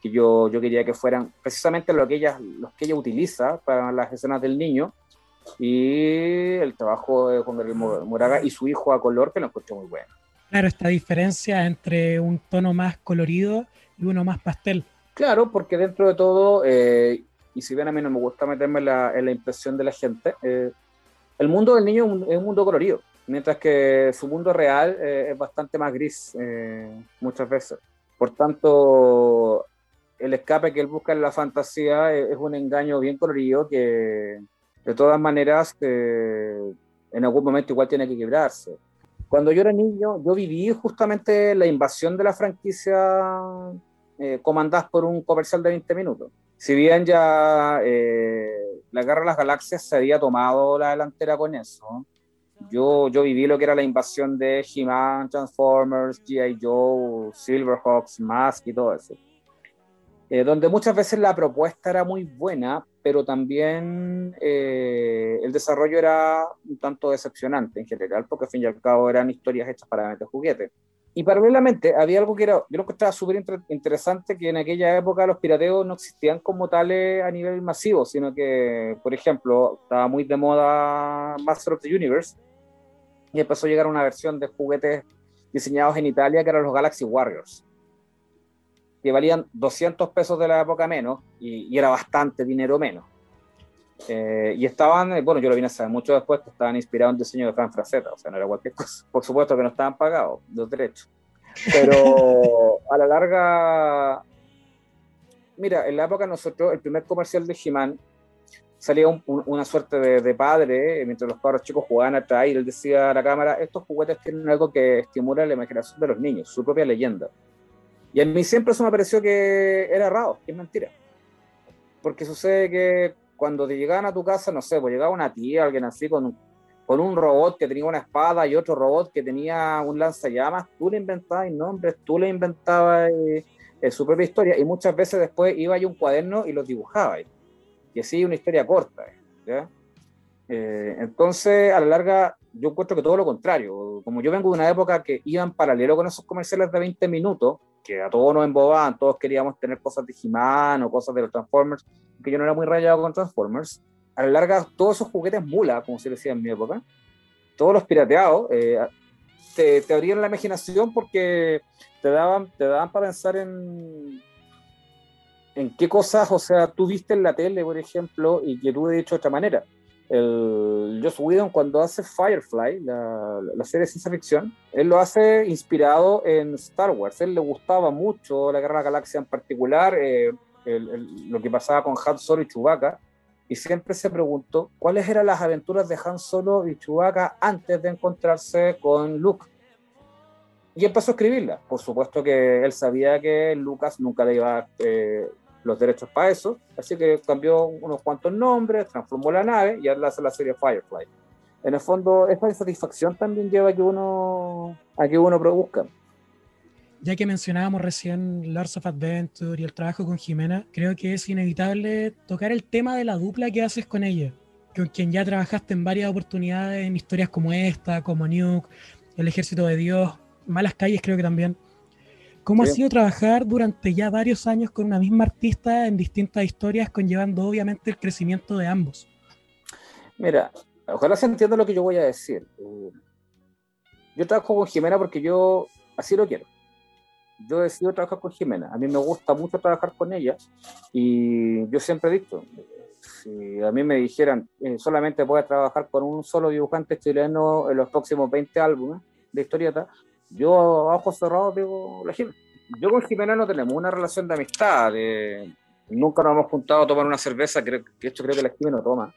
que yo, yo quería que fueran precisamente lo que ella, los que ella utiliza para las escenas del niño, y el trabajo de Juan Gabriel Moraga y su hijo a color, que lo encontré muy bueno. Claro, esta diferencia entre un tono más colorido y uno más pastel. Claro, porque dentro de todo, eh, y si bien a mí no me gusta meterme la, en la impresión de la gente, eh, el mundo del niño es un mundo colorido mientras que su mundo real eh, es bastante más gris eh, muchas veces. Por tanto, el escape que él busca en la fantasía es, un engaño bien colorido que de todas maneras eh, en algún momento igual tiene que quebrarse. Cuando yo era niño, yo viví justamente la invasión de la franquicia comandada por un comercial de 20 minutos. Si bien ya la Guerra de las Galaxias se había tomado la delantera con eso, yo, yo viví lo que era la invasión de He-Man, Transformers, G.I. Joe, Silverhawks, Mask y todo eso. Eh, donde muchas veces la propuesta era muy buena, pero también eh, el desarrollo era un tanto decepcionante en general, porque al fin y al cabo eran historias hechas para meter juguetes. Y paralelamente había algo que era, yo lo que estaba súper interesante, que en aquella época los pirateos no existían como tales a nivel masivo, sino que, por ejemplo, estaba muy de moda Master of the Universe, y empezó a llegar una versión de juguetes diseñados en Italia que eran los Galaxy Warriors, que valían 200 pesos de la época menos y, era bastante dinero menos. Eh, y estaban, eh, bueno, yo lo vine a saber mucho después, que estaban inspirados en diseño de Fran Fraceta, o sea, no era cualquier cosa. Por supuesto que no estaban pagados los derechos. Pero a la larga, mira, en la época nosotros, el primer comercial de He-Man salía una suerte de, padre, eh, mientras los padres chicos jugaban atrás, y él decía a la cámara, estos juguetes tienen algo que estimula la imaginación de los niños, su propia leyenda. Y a mí siempre eso me pareció que era errado, que es mentira. Porque sucede que cuando te llegaban a tu casa, no sé, pues llegaba una tía, alguien así, con, con un robot que tenía una espada y otro robot que tenía un lanzallamas, tú le inventabas nombres, tú le inventabas eh, eh, su propia historia, y muchas veces después iba a un cuaderno y los dibujaba y así una historia corta. Eh, entonces, a la larga, yo encuentro que todo lo contrario. Como yo vengo de una época que iba en paralelo con esos comerciales de 20 minutos, que a todos nos embobaban, todos queríamos tener cosas de He-Man o cosas de los Transformers, que yo no era muy rayado con Transformers. A la larga, todos esos juguetes mula, como se decía en mi época, todos los pirateados, eh, te, te, abrían la imaginación porque te daban, te daban para pensar en, en qué cosas, o sea, tú viste en la tele, por ejemplo, y que tú he dicho de otra manera. El Joss Whedon cuando hace Firefly, la, la, serie de ciencia ficción, él lo hace inspirado en Star Wars. él le gustaba mucho la Guerra de la Galaxia en particular, eh, el, el, lo que pasaba con Han Solo y Chewbacca, y siempre se preguntó cuáles eran las aventuras de Han Solo y Chewbacca antes de encontrarse con Luke. Y empezó a escribirla. Por supuesto que él sabía que Lucas nunca le iba a eh, los derechos para eso, así que cambió unos cuantos nombres, transformó la nave y ahora hace la serie Firefly. En el fondo, esa insatisfacción también lleva a que uno, a que uno produzca. Ya que mencionábamos recién Lords of Adventure y el trabajo con Jimena, creo que es inevitable tocar el tema de la dupla que haces con ella, con quien ya trabajaste en varias oportunidades en historias como esta, como Nuke, El Ejército de Dios, Malas Calles creo que también. ¿Cómo sí. ha sido trabajar durante ya varios años con una misma artista en distintas historias, conllevando obviamente el crecimiento de ambos? Mira, ojalá se entienda lo que yo voy a decir. Yo trabajo con Jimena porque yo así lo quiero. Yo decido trabajar con Jimena. A mí me gusta mucho trabajar con ella y yo siempre he dicho, si a mí me dijeran eh, solamente voy a trabajar con un solo dibujante chileno en los próximos 20 álbumes de historieta, yo a ojos cerrados digo la Jimena. Yo con Jimena no tenemos una relación de amistad, de, nunca nos hemos juntado a tomar una cerveza, que de hecho creo que la Jimena no toma.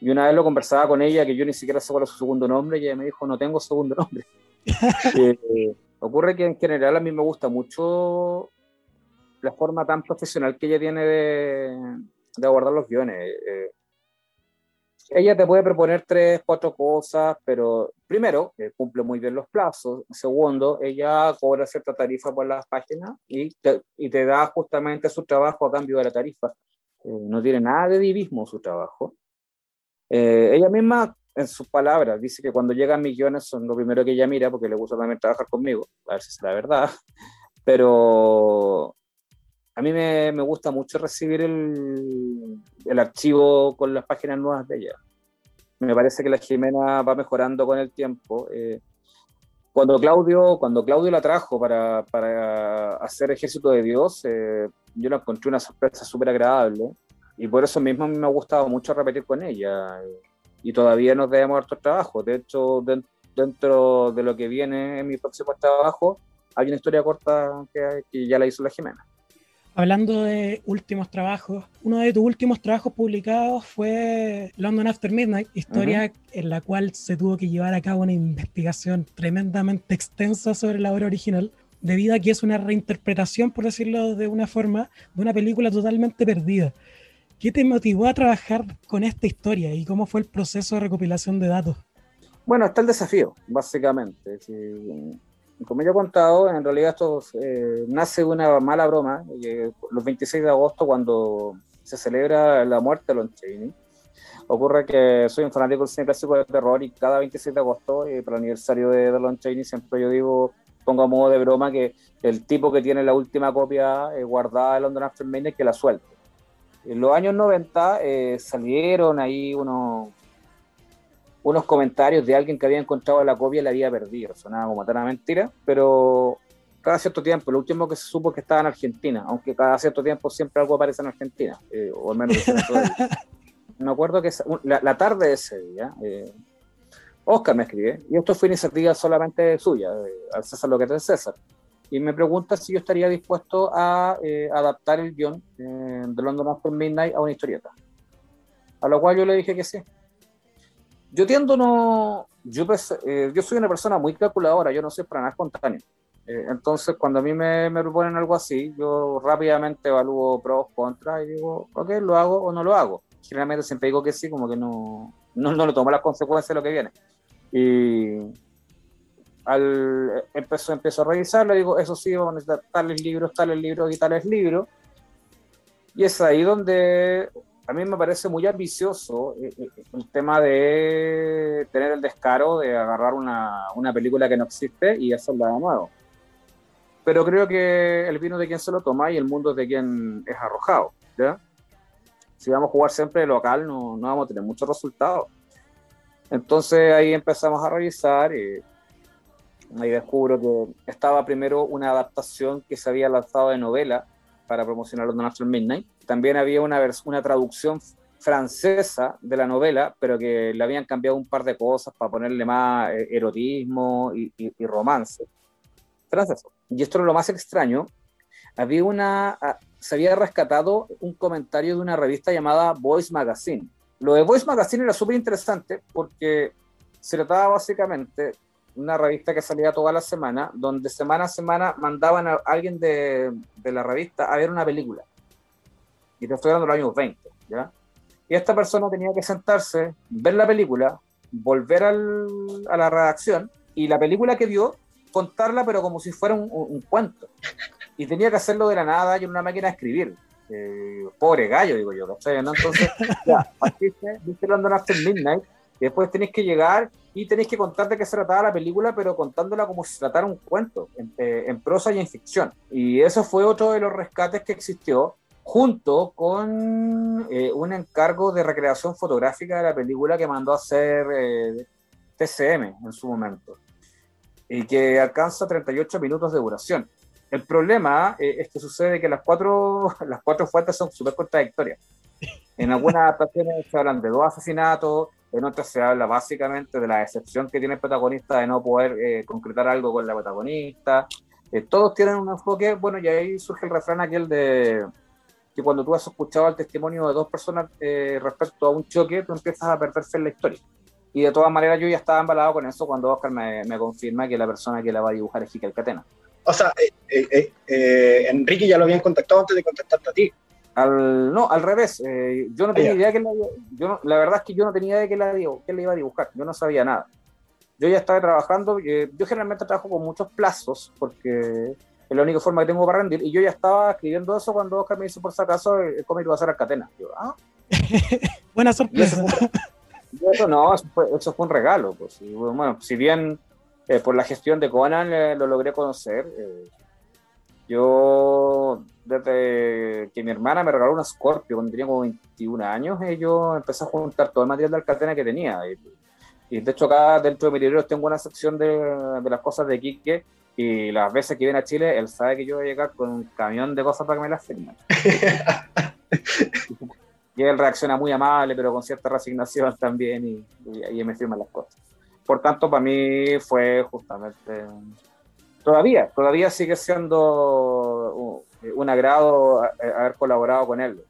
Y una vez lo conversaba con ella, que yo ni siquiera sé cuál es su segundo nombre, y ella me dijo, no tengo segundo nombre. eh, ocurre que en general a mí me gusta mucho la forma tan profesional que ella tiene de, de abordar los guiones. Eh, ella te puede proponer tres, cuatro cosas, pero primero, cumple muy bien los plazos. Segundo, ella cobra cierta tarifa por las páginas y te, y te da justamente su trabajo a cambio de la tarifa. Eh, no tiene nada de divismo su trabajo. Eh, ella misma, en sus palabras, dice que cuando llegan millones son lo primero que ella mira, porque le gusta también trabajar conmigo, a ver si es la verdad. Pero a mí me, me, gusta mucho recibir el, el, archivo con las páginas nuevas de ella. Me parece que la Jimena va mejorando con el tiempo. Eh, cuando Claudio, cuando Claudio la trajo para, para hacer Ejército de Dios, eh, yo la encontré una sorpresa súper agradable y por eso mismo me ha gustado mucho repetir con ella. Y todavía nos debemos hartos trabajos. De hecho, dentro de lo que viene en mi próximo trabajo, hay una historia corta que, que ya la hizo la Jimena. Hablando de últimos trabajos, uno de tus últimos trabajos publicados fue London After Midnight, historia uh -huh. en la cual se tuvo que llevar a cabo una investigación tremendamente extensa sobre la obra original, debido a que es una reinterpretación, por decirlo de una forma, de una película totalmente perdida. ¿Qué te motivó a trabajar con esta historia y cómo fue el proceso de recopilación de datos? Bueno, está el desafío, básicamente. Sí he contado, en realidad esto eh, nace una mala broma. Eh, los 26 de agosto, cuando se celebra la muerte de Lon Chaney, ocurre que soy un fanático del cine clásico de terror y cada 26 de agosto, eh, para el aniversario de, de Lon Chaney, siempre yo digo, pongo a modo de broma que el tipo que tiene la última copia eh, guardada de London After Midnight que la suelte. En los años 90 eh, salieron ahí unos unos comentarios de alguien que había encontrado la copia y la había perdido. Sonaba como tan mentira, pero cada cierto tiempo, lo último que se supo es que estaba en Argentina, aunque cada cierto tiempo siempre algo aparece en Argentina, eh, o al menos me acuerdo que la, la, tarde de ese día, eh, Oscar me escribe, y esto fue iniciativa solamente suya, eh, al César lo que es de César, y me pregunta si yo estaría dispuesto a eh, adaptar el guion de London After Midnight a una historieta. A lo cual yo le dije que sí yo tiendo no, yo, eh, yo soy una persona muy calculadora, yo no soy para nada espontáneo. Eh, entonces, cuando a mí me, me, proponen algo así, yo rápidamente evalúo pros, contras y digo, ok, lo hago o no lo hago. Generalmente siempre digo que sí, como que no, no, no lo tomo las consecuencias de lo que viene. Y al empiezo, empiezo a revisarlo, digo, eso sí, vamos a necesitar tales libros, tales libros y tales libros. Y es ahí donde a mí me parece muy ambicioso eh, eh, el tema de tener el descaro de agarrar una, una, película que no existe y hacerla de nuevo. pero creo que el vino de quien se lo toma y el mundo es de quien es arrojado. ¿ya? Si vamos a jugar siempre local, no, no vamos a tener muchos resultados. Entonces ahí empezamos a revisar y ahí descubro que estaba primero una adaptación que se había lanzado de novela para promocionar London After Midnight. También había una, una traducción francesa de la novela, pero que le habían cambiado un par de cosas para ponerle más eh, erotismo y, y, romance. Franceso. Y esto es lo más extraño. Había una, ah, se había rescatado un comentario de una revista llamada Voice Magazine. Lo de Voice Magazine era súper interesante porque se trataba básicamente una revista que salía toda la semana, donde semana a semana mandaban a alguien de, de la revista a ver una película. Y te estoy hablando de los años 20, ¿ya? Y esta persona tenía que sentarse, ver la película, volver al, a la redacción y la película que vio, contarla, pero como si fuera un, un cuento. Y tenía que hacerlo de la nada y en una máquina de escribir. Eh, pobre gallo, digo yo, Entonces, ya, partiste, viste London After Midnight, después tenéis que llegar y tenéis que contar de qué se trataba la película, pero contándola como si se tratara un cuento, en, eh, en prosa y en ficción. Y eso fue otro de los rescates que existió, junto con eh, un encargo de recreación fotográfica de la película que mandó a hacer eh, TCM en su momento, y que alcanza 38 minutos de duración. El problema eh, es que sucede que las cuatro, las cuatro fuentes son súper contradictorias. En algunas adaptaciones se hablan de dos asesinatos, en otras se habla básicamente de la excepción que tiene el protagonista de no poder concretar algo con la protagonista. todos tienen un enfoque, bueno, y ahí surge el refrán aquel de que cuando tú has escuchado el testimonio de dos personas eh, respecto a un choque, tú empiezas a perderse en la historia. Y de todas maneras yo ya estaba embalado con eso cuando Oscar me, me confirma que la persona que la va a dibujar es Jiquel Catena. O sea, eh, eh, Enrique ya lo habían contactado antes de contactarte a ti. Al, no, al revés. yo no tenía ah, idea que la, yo la verdad es que yo no tenía idea de que la, que le iba a dibujar. Yo no sabía nada. Yo ya estaba trabajando. yo generalmente trabajo con muchos plazos porque es la única forma que tengo para rendir. Y yo ya estaba escribiendo eso cuando Oscar me dice, por si acaso, el cómic va a ser Arcatena. Yo, ah. Buena sorpresa. Eso, no, eso fue, un regalo. Pues. bueno, si bien eh, por la gestión de Conan eh, lo logré conocer, eh, yo, desde que mi hermana me regaló una Scorpio cuando tenía como 21 años, yo empecé a juntar todo el material de Arcatena que tenía. Y, de hecho acá dentro de mi libro tengo una sección de, de las cosas de Quique y las veces que viene a Chile, él sabe que yo voy a llegar con un camión de cosas para que me las firmen. y él reacciona muy amable, pero con cierta resignación también, y, ahí me firman las cosas. Por tanto, para mí fue justamente. Todavía, todavía sigue siendo un, agrado haber colaborado con él.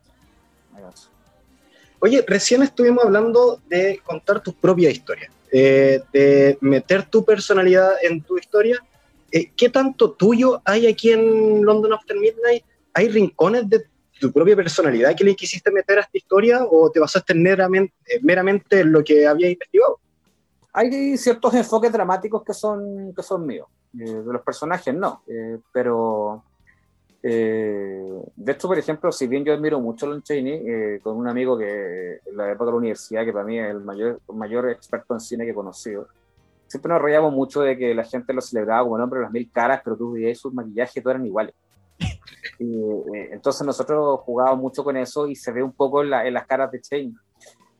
Oye, recién estuvimos hablando de contar tu propia historia, eh, de meter tu personalidad en tu historia eh, ¿qué tanto tuyo hay aquí en London After Midnight? ¿Hay rincones de tu propia personalidad que le quisiste meter a esta historia o te basaste meramente, eh, meramente en lo que había investigado? Hay ciertos enfoques dramáticos que son, que son míos, eh, de los personajes no, pero de hecho, por ejemplo, si bien yo admiro mucho a Lon Chaney, con un amigo que en la época de la universidad, que para mí es el mayor, mayor experto en cine que he conocido, siempre nos reíamos mucho de que la gente lo celebraba como el hombre de las mil caras, pero tú veías sus maquillajes, todos eran iguales. Eh, entonces nosotros jugábamos mucho con eso y se ve un poco en, las caras de Chain.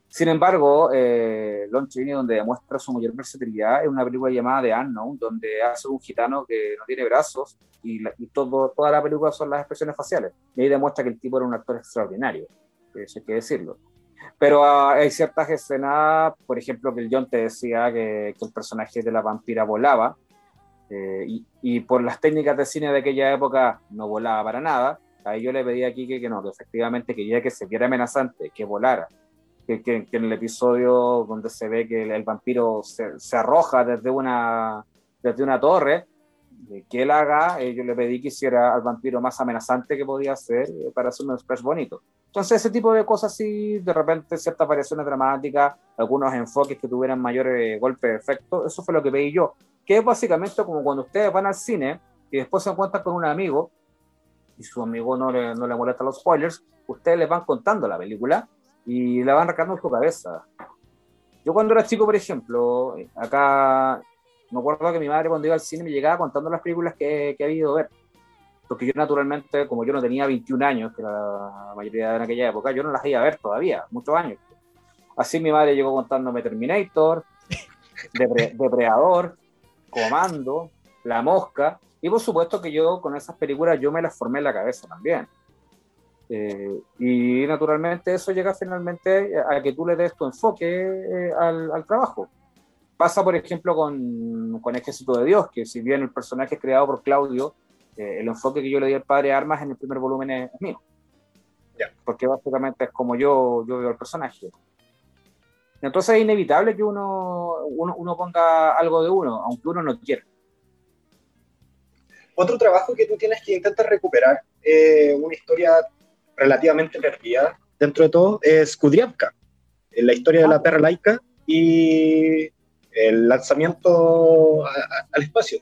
Sin embargo, eh, Lon Chaney, donde demuestra su mayor versatilidad, es una película llamada The Unknown, donde hace un gitano que no tiene brazos y, todo, toda la película son las expresiones faciales. Y ahí demuestra que el tipo era un actor extraordinario, eso hay que decirlo. Pero ah, hay ciertas escenas, por ejemplo, que el John te decía que, el personaje de la vampira volaba, eh, y, y, por las técnicas de cine de aquella época no volaba para nada. Ahí yo le pedí a Kike que no, que efectivamente quería que se viera amenazante, que volara. Que, que, en el episodio donde se ve que el, vampiro se, se, arroja desde una, desde una torre, que él haga, eh, yo le pedí que hiciera al vampiro más amenazante que podía ser eh, para hacer un splash bonito. Entonces, ese tipo de cosas, sí, de repente ciertas variaciones dramáticas, algunos enfoques que tuvieran mayor eh, golpe de efecto, eso fue lo que pedí yo. Que es básicamente como cuando ustedes van al cine y después se encuentran con un amigo y su amigo no le, no le molesta los spoilers, ustedes les van contando la película y la van en su cabeza. Yo cuando era chico, por ejemplo, acá me acuerdo que mi madre cuando iba al cine me llegaba contando las películas que, que había ido a ver. porque yo naturalmente, como yo no tenía 21 años, que era la mayoría en aquella época, yo no las iba a ver todavía, muchos años. Así mi madre llegó contándome Terminator, Depredador, Comando, La Mosca, y por supuesto que yo con esas películas yo me las formé en la cabeza también. Eh, y naturalmente eso llega finalmente a que tú le des tu enfoque eh, al, al, trabajo. Pasa, por ejemplo, con, con, Ejército de Dios, que si bien el personaje es creado por Claudio, eh, el enfoque que yo le di al padre Armas en el primer volumen es, mío. Porque básicamente es como yo, yo veo el personaje. Entonces es inevitable que uno, uno, uno ponga algo de uno, aunque uno no quiera. Otro trabajo que tú tienes que intentar recuperar, eh, una historia relativamente perdida. Dentro de todo, es Kudryavka, la historia de la perra laica y el lanzamiento al espacio.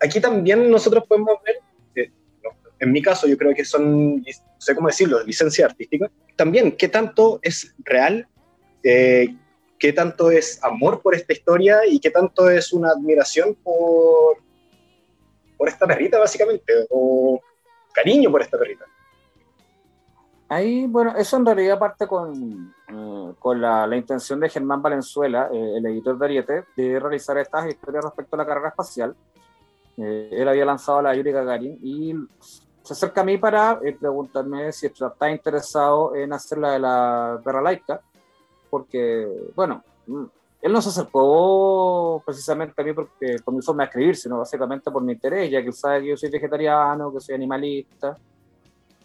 Aquí también nosotros podemos ver, eh, en mi caso yo creo que son, no sé cómo decirlo, licencia artística, también qué tanto es real, eh, qué tanto es amor por esta historia y qué tanto es una admiración por, por esta perrita básicamente, o cariño por esta perrita. Ahí, bueno, eso en realidad parte con, eh, con la, la, intención de Germán Valenzuela, eh, el editor de Ariete, de realizar estas historias respecto a la carrera espacial. Eh, él había lanzado la Yuri Gagarin y se acerca a mí para preguntarme si está interesado en hacer la de la perra laica, porque, bueno, mm, él no se acercó precisamente a mí porque, por mi forma de escribir, sino básicamente por mi interés, ya que él sabe que yo soy vegetariano, que soy animalista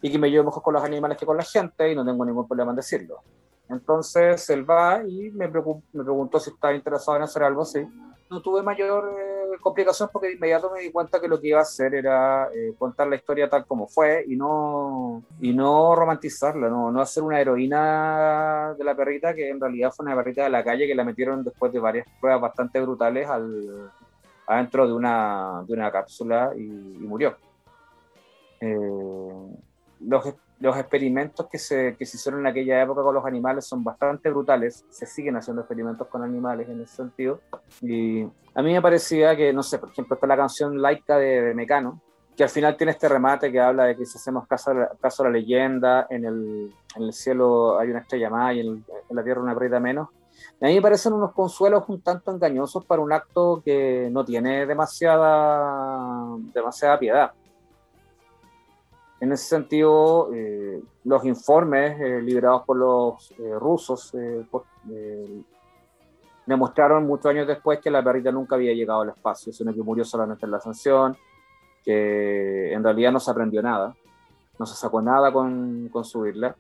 y que me llevo mejor con los animales que con la gente y no tengo ningún problema en decirlo. Entonces él va y me, me preguntó si estaba interesado en hacer algo así. No tuve mayor eh, complicación porque de inmediato me di cuenta que lo que iba a hacer era eh, contar la historia tal como fue y no, y no romantizarla, no, no hacer una heroína de la perrita que en realidad fue una perrita de la calle que la metieron después de varias pruebas bastante brutales al, adentro de una, de una cápsula y, y murió. Eh, los, los experimentos que se, que se hicieron en aquella época con los animales son bastante brutales. Se siguen haciendo experimentos con animales en ese sentido. Y a mí me parecía que, no sé, por ejemplo, está la canción Laica de, Mecano, que al final tiene este remate que habla de que si hacemos caso a la, caso a la leyenda, en el, en el, cielo hay una estrella más y en, en la tierra una perrita menos. A mí me parecen unos consuelos un tanto engañosos para un acto que no tiene demasiada, demasiada piedad. En ese sentido, eh, los informes eh, liberados por los eh, rusos demostraron muchos años después que la perrita nunca había llegado al espacio, sino que murió solamente en la sanción, que en realidad no se aprendió nada, no se sacó nada con, con subirla.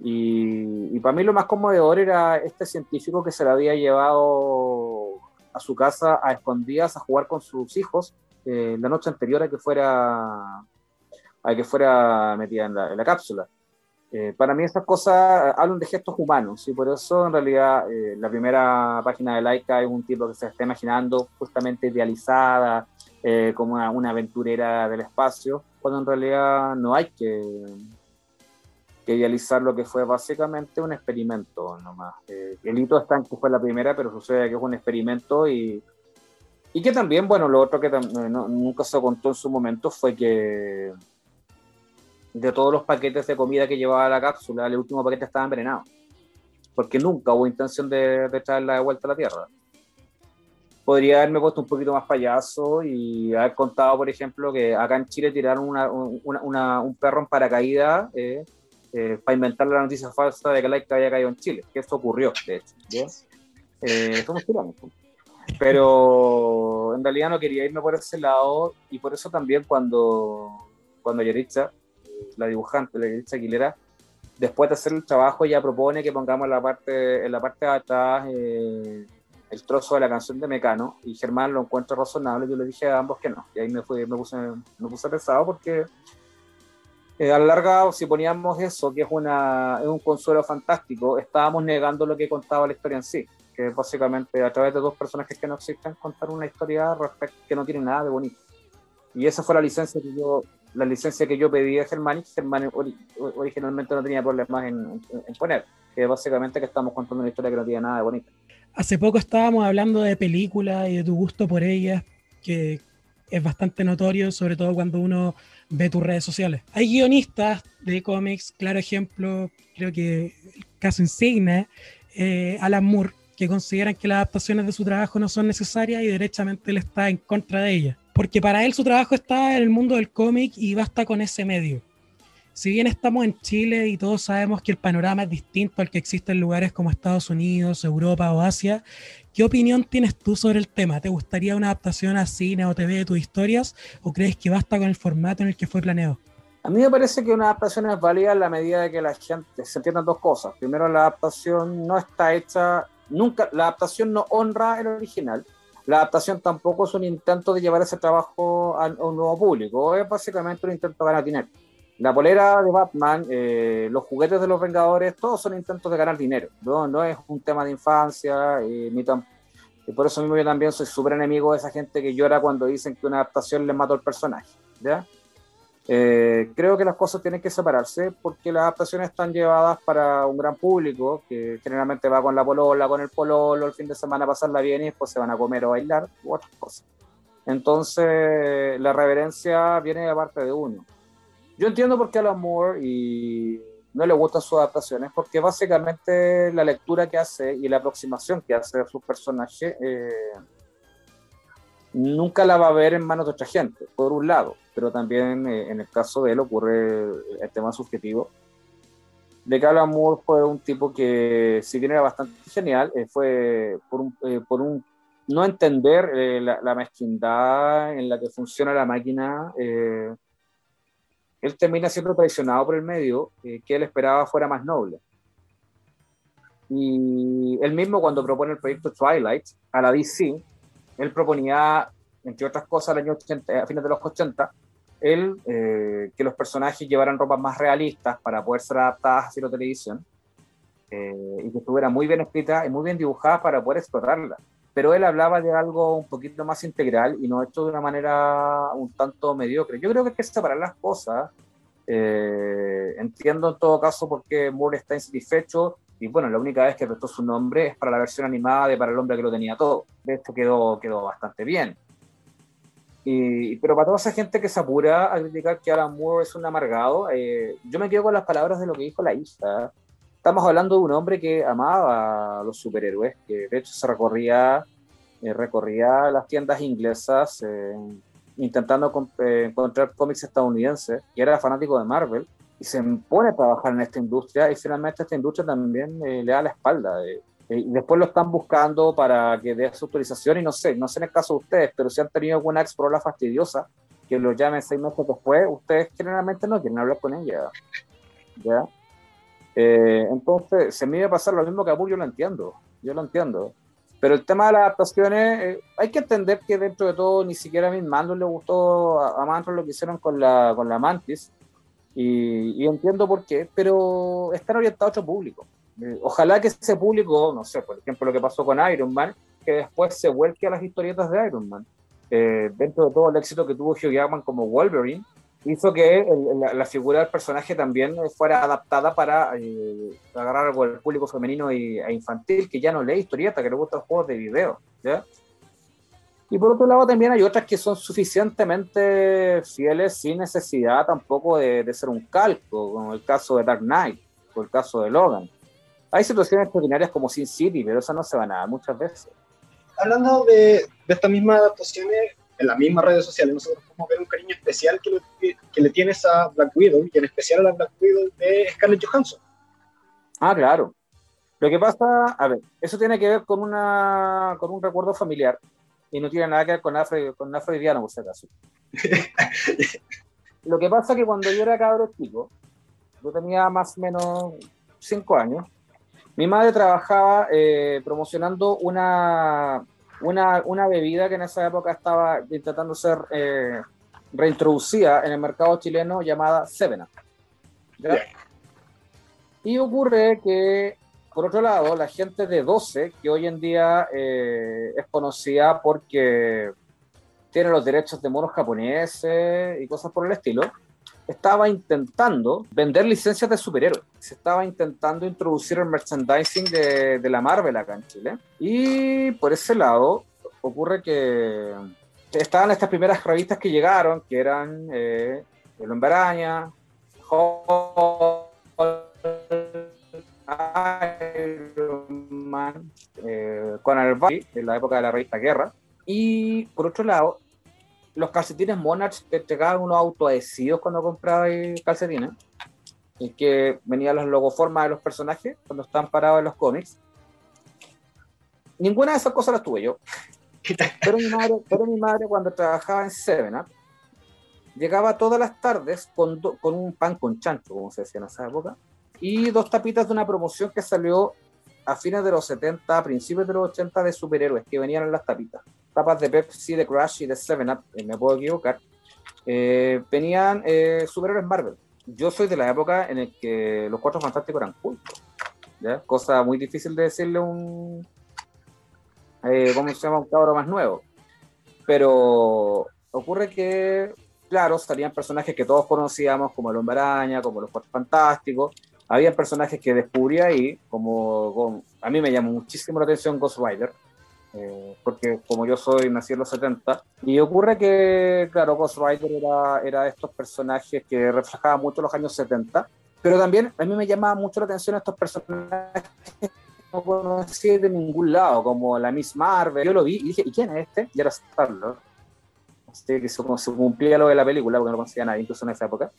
Y, y, para mí lo más conmovedor era este científico que se la había llevado a su casa a escondidas a jugar con sus hijos la noche anterior a que fuera a que fuera metida en la, cápsula. Eh, para mí estas cosas hablan de gestos humanos y por eso en realidad eh, la primera página de Laika es un tipo que se está imaginando justamente idealizada eh, como una, una, aventurera del espacio, cuando en realidad no hay que, que, idealizar lo que fue básicamente un experimento nomás. el hito está en que fue la primera, pero sucede que es un experimento y, y que también, bueno, lo otro que no, nunca se contó en su momento fue que de todos los paquetes de comida que llevaba la cápsula, el último paquete estaba envenenado. Porque nunca hubo intención de, de traerla de vuelta a la Tierra. Podría haberme puesto un poquito más payaso y haber contado, por ejemplo, que acá en Chile tiraron una, una, un perro en paracaídas eh, eh, para inventar la noticia falsa de que Laika había caído en Chile. Que esto ocurrió, de hecho. Eh, somos tiranos. Pero en realidad no quería irme por ese lado y por eso también cuando, cuando Yeritza la dibujante, la Elisa Aguilera, después de hacer el trabajo, ella propone que pongamos en la parte, en la parte de atrás eh, el trozo de la canción de Mecano, y Germán lo encuentra razonable, yo le dije a ambos que no, y ahí me, fui, me, puse, me puse pesado porque eh, a la larga, si poníamos eso, que es, una, es un consuelo fantástico, estábamos negando lo que contaba la historia en sí, que básicamente a través de dos personajes que no existen contar una historia que no tiene nada de bonito. Y esa fue la licencia que yo la licencia que yo pedí a Germán y Germán originalmente no tenía problemas en, poner, que básicamente que estamos contando una historia que no tiene nada de bonita. Hace poco estábamos hablando de películas y de tu gusto por ellas, que es bastante notorio, sobre todo cuando uno ve tus redes sociales. Hay guionistas de cómics, claro ejemplo, creo que el caso insigne, eh, Alan Moore, que consideran que las adaptaciones de su trabajo no son necesarias y derechamente él está en contra de ellas. Porque para él su trabajo está en el mundo del cómic y basta con ese medio. Si bien estamos en Chile y todos sabemos que el panorama es distinto al que existe en lugares como Estados Unidos, Europa o Asia, ¿qué opinión tienes tú sobre el tema? ¿Te gustaría una adaptación a cine o TV de tus historias o crees que basta con el formato en el que fue planeado? A mí me parece que una adaptación es válida en la medida de que la gente se entiendan dos cosas. Primero, la adaptación no está hecha, nunca, la adaptación no honra el original. La adaptación tampoco es un intento de llevar ese trabajo a, un nuevo público, es básicamente un intento de ganar dinero. La polera de Batman, eh, los juguetes de los Vengadores, todos son intentos de ganar dinero. No, no es un tema de infancia, eh, ni tan, y por eso mismo yo también soy súper enemigo de esa gente que llora cuando dicen que una adaptación le mató al personaje. ¿ya? Eh, creo que las cosas tienen que separarse porque las adaptaciones están llevadas para un gran público que generalmente va con la polola, con el pololo, el fin de semana pasarla bien y después se van a comer o bailar u otras cosas. Entonces, la reverencia viene de parte de uno. Yo entiendo por qué Alan Moore y no le gustan sus adaptaciones, porque básicamente la lectura que hace y la aproximación que hace de sus personajes eh, nunca la va a ver en manos de otra gente, por un lado, pero también eh, en el caso de él ocurre el tema subjetivo, de que Alan Moore fue un tipo que, si bien era bastante genial, eh, fue por un, eh, por un, no entender la, la, mezquindad en la que funciona la máquina, él termina siendo traicionado por el medio que él esperaba fuera más noble. Y él mismo cuando propone el proyecto Twilight a la DC, él proponía, entre otras cosas, al año 80, a fines de los 80, él, eh, que los personajes llevaran ropas más realistas para poder ser adaptadas a cine televisión eh, y que estuviera muy bien escrita y muy bien dibujada para poder explotarla. Pero él hablaba de algo un poquito más integral y no hecho de una manera un tanto mediocre. Yo creo que hay que separar las cosas. Eh, entiendo en todo caso por qué Moore está insatisfecho y bueno, la única vez que prestó su nombre es para la versión animada de Para el hombre que lo tenía todo. De esto quedó, quedó bastante bien. Y, pero para toda esa gente que se apura a criticar que Alan Moore es un amargado, eh, yo me quedo con las palabras de lo que dijo la hija. Estamos hablando de un hombre que amaba a los superhéroes, que de hecho se recorría, eh, recorría las tiendas inglesas eh, intentando encontrar cómics estadounidenses, y era fanático de Marvel y se pone a trabajar en esta industria y finalmente esta industria también eh, le da la espalda. Eh, eh, y después lo están buscando para que dé su autorización y no sé, no sé en el caso de ustedes, pero si han tenido alguna exprola fastidiosa que lo llamen seis meses después, ustedes generalmente no quieren hablar con ella. ¿ya? entonces, se me iba a pasar lo mismo que a Burr, yo lo entiendo, yo lo entiendo. Pero el tema de las adaptaciones, hay que entender que dentro de todo ni siquiera a mí Mando le gustó a, a lo que hicieron con la, con la Mantis y, entiendo por qué, pero están orientados a otro público. Eh, ojalá que ese público, no sé, por ejemplo, lo que pasó con Iron Man, que después se vuelque a las historietas de Iron Man. Eh, dentro de todo el éxito que tuvo Hugh Jackman como Wolverine, hizo que la, figura del personaje también fuera adaptada para eh, agarrar al público femenino e infantil que ya no lee historietas, que le gustan juegos de video. ¿ya? Y por otro lado también hay otras que son suficientemente fieles sin necesidad tampoco de, de ser un calco, como el caso de Dark Knight o el caso de Logan. Hay situaciones extraordinarias como Sin City, pero esas no se van a dar muchas veces. Hablando de, de estas mismas adaptaciones, en las mismas redes sociales, nosotros podemos ver un cariño especial que, que, le tienes a Black Widow, y en especial a la Black Widow de Scarlett Johansson. Ah, claro. Lo que pasa, a ver, eso tiene que ver con, una, con un recuerdo familiar y no tiene nada que ver con afro, con afroidiano, por si acaso. Lo que pasa es que cuando yo era cabro chico, yo tenía más o menos cinco años, mi madre trabajaba eh, promocionando una, una, una, bebida que en esa época estaba intentando ser eh, reintroducida en el mercado chileno llamada Sevena. Y ocurre que por otro lado, la gente de 12, que hoy en día eh, es conocida porque tiene los derechos de monos japoneses y cosas por el estilo, estaba intentando vender licencias de superhéroes. Se estaba intentando introducir el merchandising de, de, la Marvel acá en Chile. Y por ese lado, ocurre que estaban estas primeras revistas que llegaron, que eran eh, El Hombre Araña, Iron Man, eh, Conan el en la época de la revista Guerra. Y por otro lado, los calcetines Monarch te entregaban unos autoadhesivos cuando comprabas calcetines, y que venían las logoformas de los personajes cuando estaban parados en los cómics. Ninguna de esas cosas las tuve yo. Pero mi madre, pero mi madre cuando trabajaba en Seven llegaba todas las tardes con, con un pan con chancho, como se decía en esa época, y dos tapitas de una promoción que salió a fines de los 70, a principios de los 80 de superhéroes que venían en las tapitas. Tapas de Pepsi, de Crash y de Seven Up, eh, me puedo equivocar. Eh, venían eh, superhéroes Marvel. Yo soy de la época en la que los Cuatro Fantásticos eran cultos. Cosa muy difícil de decirle un. ¿Cómo se llama? Un cabro más nuevo. Pero ocurre que, claro, salían personajes que todos conocíamos, como el Hombre Araña, como los Cuatro Fantásticos, había personajes que descubrí ahí, como, a mí me llamó muchísimo la atención Ghost Rider, eh, porque como yo soy, nací en los 70, y ocurre que, claro, Ghost Rider era, era estos personajes que reflejaban mucho los años 70, pero también a mí me llamaba mucho la atención estos personajes que no conocí de ningún lado, como la Miss Marvel, yo lo vi y dije, ¿y quién es este? Y era Star-Lord. Que se, se cumplía lo de la película, porque no conocía a nadie, incluso en esa época.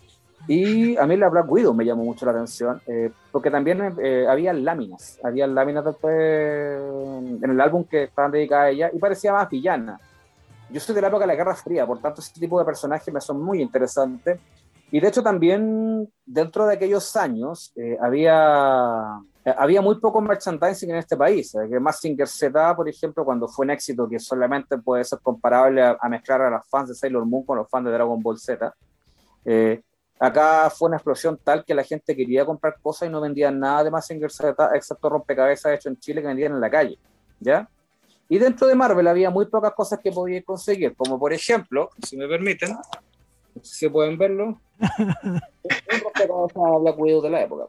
Y a mí la Black Widow me llamó mucho la atención, eh, porque también eh, había láminas, había láminas después en el álbum que estaban dedicadas a ella y parecía más villana. Yo soy de la época de la Guerra Fría, por tanto ese tipo de personajes me son muy interesantes. Y de hecho también dentro de aquellos años eh, había, había muy poco merchandising en este país. Que Massinger Z, por ejemplo, cuando fue un éxito que solamente puede ser comparable a, mezclar a los fans de Sailor Moon con los fans de Dragon Ball Z, eh, Acá fue una explosión tal que la gente quería comprar cosas y no vendían nada de Massinger Z, excepto rompecabezas hecho en Chile que vendían en la calle, ¿ya? Y dentro de Marvel había muy pocas cosas que podía conseguir, como por ejemplo, si me permiten, si pueden verlo, un rompecabezas Black Widow de la época.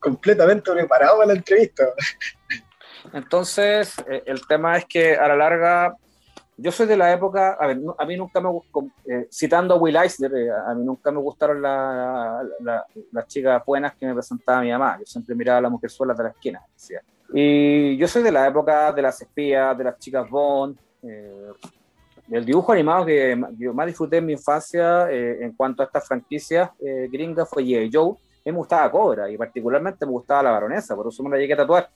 Completamente preparado para la entrevista. Entonces, eh, el tema es que a la larga yo soy de la época, a ver, a mí nunca me eh, citando a Will Eisner, eh, a mí nunca me gustaron las chicas buenas que me presentaba mi mamá, yo siempre miraba a la mujer sola de la esquina, decía. Y yo soy de la época de las espías, de las chicas Bond, eh, el dibujo animado que yo más disfruté en mi infancia en cuanto a estas franquicias gringas fue J. Joe, me gustaba Cobra y particularmente me gustaba la baronesa, por eso me la llegué a tatuar.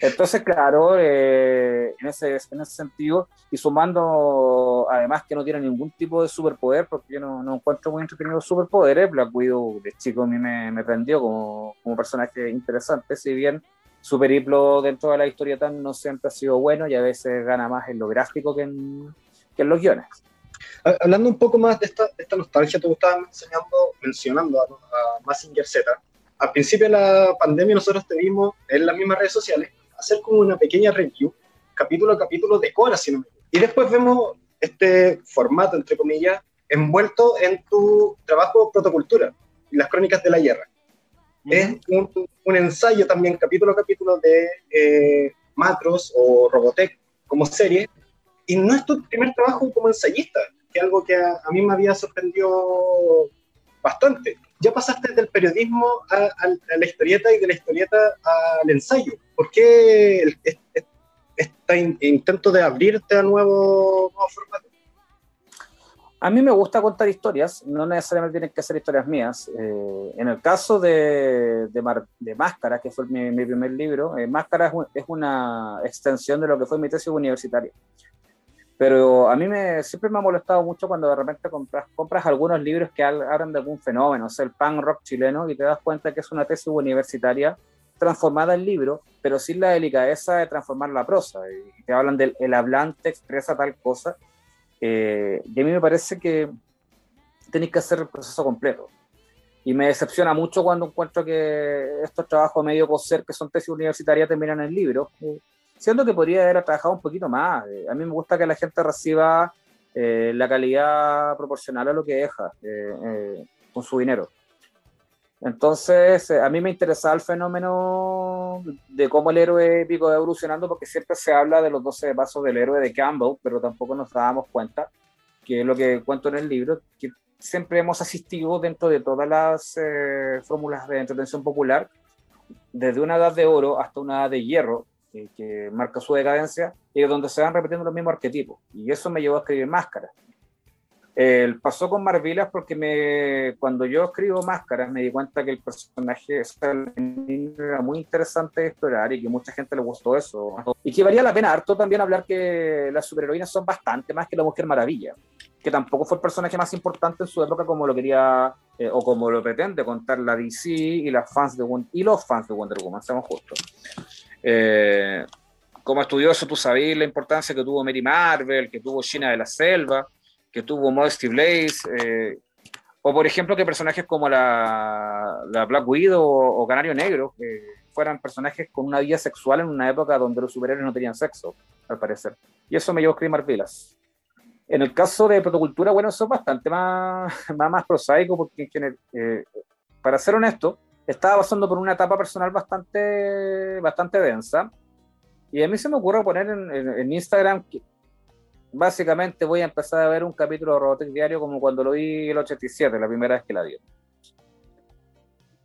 Entonces, claro, eh, en, ese, en ese sentido, y sumando además que no tiene ningún tipo de superpoder, porque yo no, no encuentro muy entretenido superpoderes, Black Widow de chico a mí me, me prendió como, como, personaje interesante, si bien su periplo dentro de la historieta no siempre ha sido bueno y a veces gana más en lo gráfico que en, que en los guiones. Hablando un poco más de esta, esta nostalgia, tú estabas mencionando, a, a Massinger Z. Al principio de la pandemia nosotros te vimos en las mismas redes sociales hacer como una pequeña review, capítulo a capítulo de Cora, si no me Y después vemos este formato, entre comillas, envuelto en tu trabajo Protocultura y las crónicas de la guerra. Es un, un, ensayo también, capítulo a capítulo, de eh, Macros o Robotech como serie. Y no es tu primer trabajo como ensayista, que es algo que a, a mí me había sorprendido bastante ya pasaste del periodismo a, la historieta y de la historieta al ensayo. ¿Por qué este intento de abrirte a nuevo, nuevo formato? A mí me gusta contar historias, no necesariamente tienen que ser historias mías. Eh, en el caso de, de, Máscara, que fue mi, mi primer libro, eh, Máscara es, una extensión de lo que fue mi tesis universitaria. Pero a mí me, siempre me ha molestado mucho cuando de repente compras, compras algunos libros que hablan de algún fenómeno, o sea, el punk rock chileno, y te das cuenta que es una tesis universitaria transformada en libro, pero sin la delicadeza de transformar la prosa. Y te hablan del el hablante expresa tal cosa. Eh, y a mí me parece que tenéis que hacer el proceso completo. Y me decepciona mucho cuando encuentro que estos trabajos medio coser, que son tesis universitarias, terminan en libros siento que podría haber trabajado un poquito más. Eh, a mí me gusta que la gente reciba eh, la calidad proporcional a lo que deja eh, con su dinero. Entonces, a mí me interesaba el fenómeno de cómo el héroe épico va evolucionando, porque siempre se habla de los 12 pasos del héroe de Campbell, pero tampoco nos dábamos cuenta, que es lo que cuento en el libro, que siempre hemos asistido dentro de todas las eh, fórmulas de entretención popular, desde una edad de oro hasta una edad de hierro, que marca su decadencia, y donde se van repitiendo los mismos arquetipos. Y eso me llevó a escribir Máscaras el pasó con Marvilas porque me, cuando yo escribo Máscaras me di cuenta que el personaje era muy interesante de explorar y que mucha gente le gustó eso. Y que valía la pena harto también hablar que las superheroínas son bastante más que la Mujer Maravilla, que tampoco fue el personaje más importante en su época como lo quería eh, o como lo pretende contar la DC y, las fans de, y los fans de Wonder Woman, seamos justos. Eh, como estudioso tú sabías la importancia que tuvo Mary Marvel, que tuvo China de la Selva, que tuvo Modesty Blaze, eh, o por ejemplo que personajes como la, la Black Widow o, Canario Negro fueran personajes con una vida sexual en una época donde los superhéroes no tenían sexo, al parecer. Y eso me llevó a escribir Marvilas. En el caso de protocultura, bueno, eso es bastante más, más, más prosaico, porque eh, para ser honesto, estaba pasando por una etapa personal bastante, bastante densa. Y a mí se me ocurre poner en, en Instagram que, básicamente voy a empezar a ver un capítulo de Robotech diario como cuando lo vi el 87, la primera vez que la vi.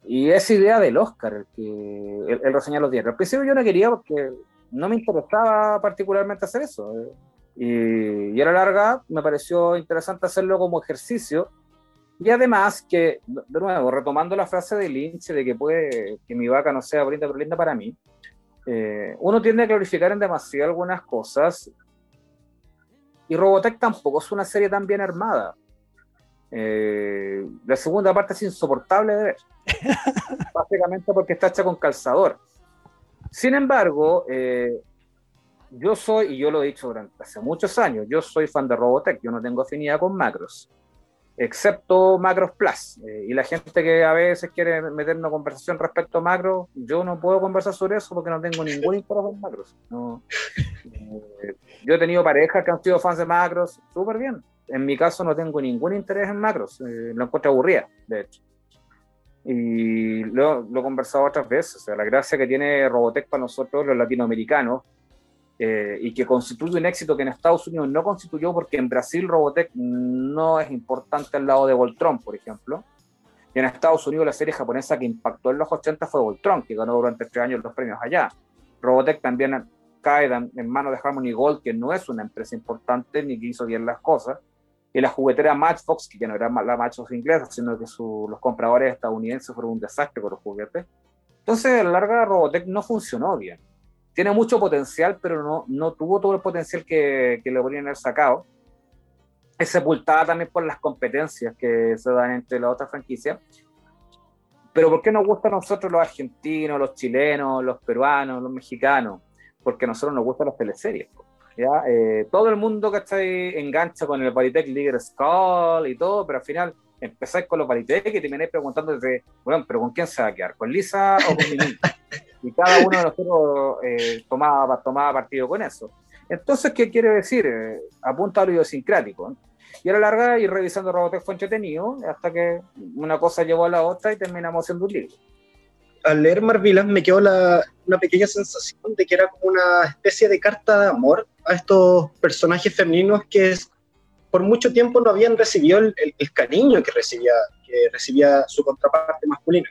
Y esa idea del Oscar, el que el, reseñar los diarios. Al principio yo no quería porque no me interesaba particularmente hacer eso. Y, y, a la larga me pareció interesante hacerlo como ejercicio. Y además que, de nuevo, retomando la frase de Lynch de que puede que mi vaca no sea bonita pero linda para mí, eh, uno tiende a clarificar en demasiado algunas cosas y Robotech tampoco es una serie tan bien armada. Eh, la segunda parte es insoportable de ver. Básicamente porque está hecha con calzador. Sin embargo, eh, yo soy, y yo lo he dicho durante hace muchos años, yo soy fan de Robotech, yo no tengo afinidad con macros excepto Macros Plus. Eh, y la gente que a veces quiere meternos conversación respecto a Macros, yo no puedo conversar sobre eso porque no tengo ningún interés en Macros. Eh, yo he tenido parejas que han sido fans de Macros, súper bien. En mi caso no tengo ningún interés en Macros, eh, lo encuentro aburrida, de hecho. Y lo, lo he conversado otras veces, o sea, la gracia que tiene Robotech para nosotros los latinoamericanos eh, y que constituye un éxito que en Estados Unidos no constituyó porque en Brasil Robotech no es importante al lado de Voltron, por ejemplo. Y en Estados Unidos la serie japonesa que impactó en los 80 fue Voltron, que ganó durante tres años los premios allá. Robotech también cae en manos de Harmony Gold, que no es una empresa importante ni que hizo bien las cosas. Y la juguetera Matchbox, que ya no era la Matchbox inglesa, sino que los compradores estadounidenses fueron un desastre con los juguetes. Entonces, a la larga, Robotech no funcionó bien tiene mucho potencial, pero no, no tuvo todo el potencial que, que le podrían haber sacado. Es sepultada también por las competencias que se dan entre las otras franquicias. Pero ¿por qué nos gusta a nosotros los argentinos, los chilenos, los peruanos, los mexicanos? Porque a nosotros nos gustan las teleseries. ¿ya? Eh, todo el mundo que está engancha con el Paritech Leader Skull y todo, pero al final empezáis con los Paritech y termináis preguntándote, bueno, pero ¿con quién se va a quedar? ¿Con Lisa o con Mimi? y cada uno de nosotros eh, tomaba, tomaba partido con eso. Entonces, ¿qué quiere decir? Eh, apunta a lo idiosincrático. Y a la larga, ir revisando Robotech fue entretenido, hasta que una cosa llevó a la otra y terminamos haciendo un libro. Al leer Marvilas me quedó la, una pequeña sensación de que era como una especie de carta de amor a estos personajes femeninos que por mucho tiempo no habían recibido el, cariño que recibía, que recibía su contraparte masculina.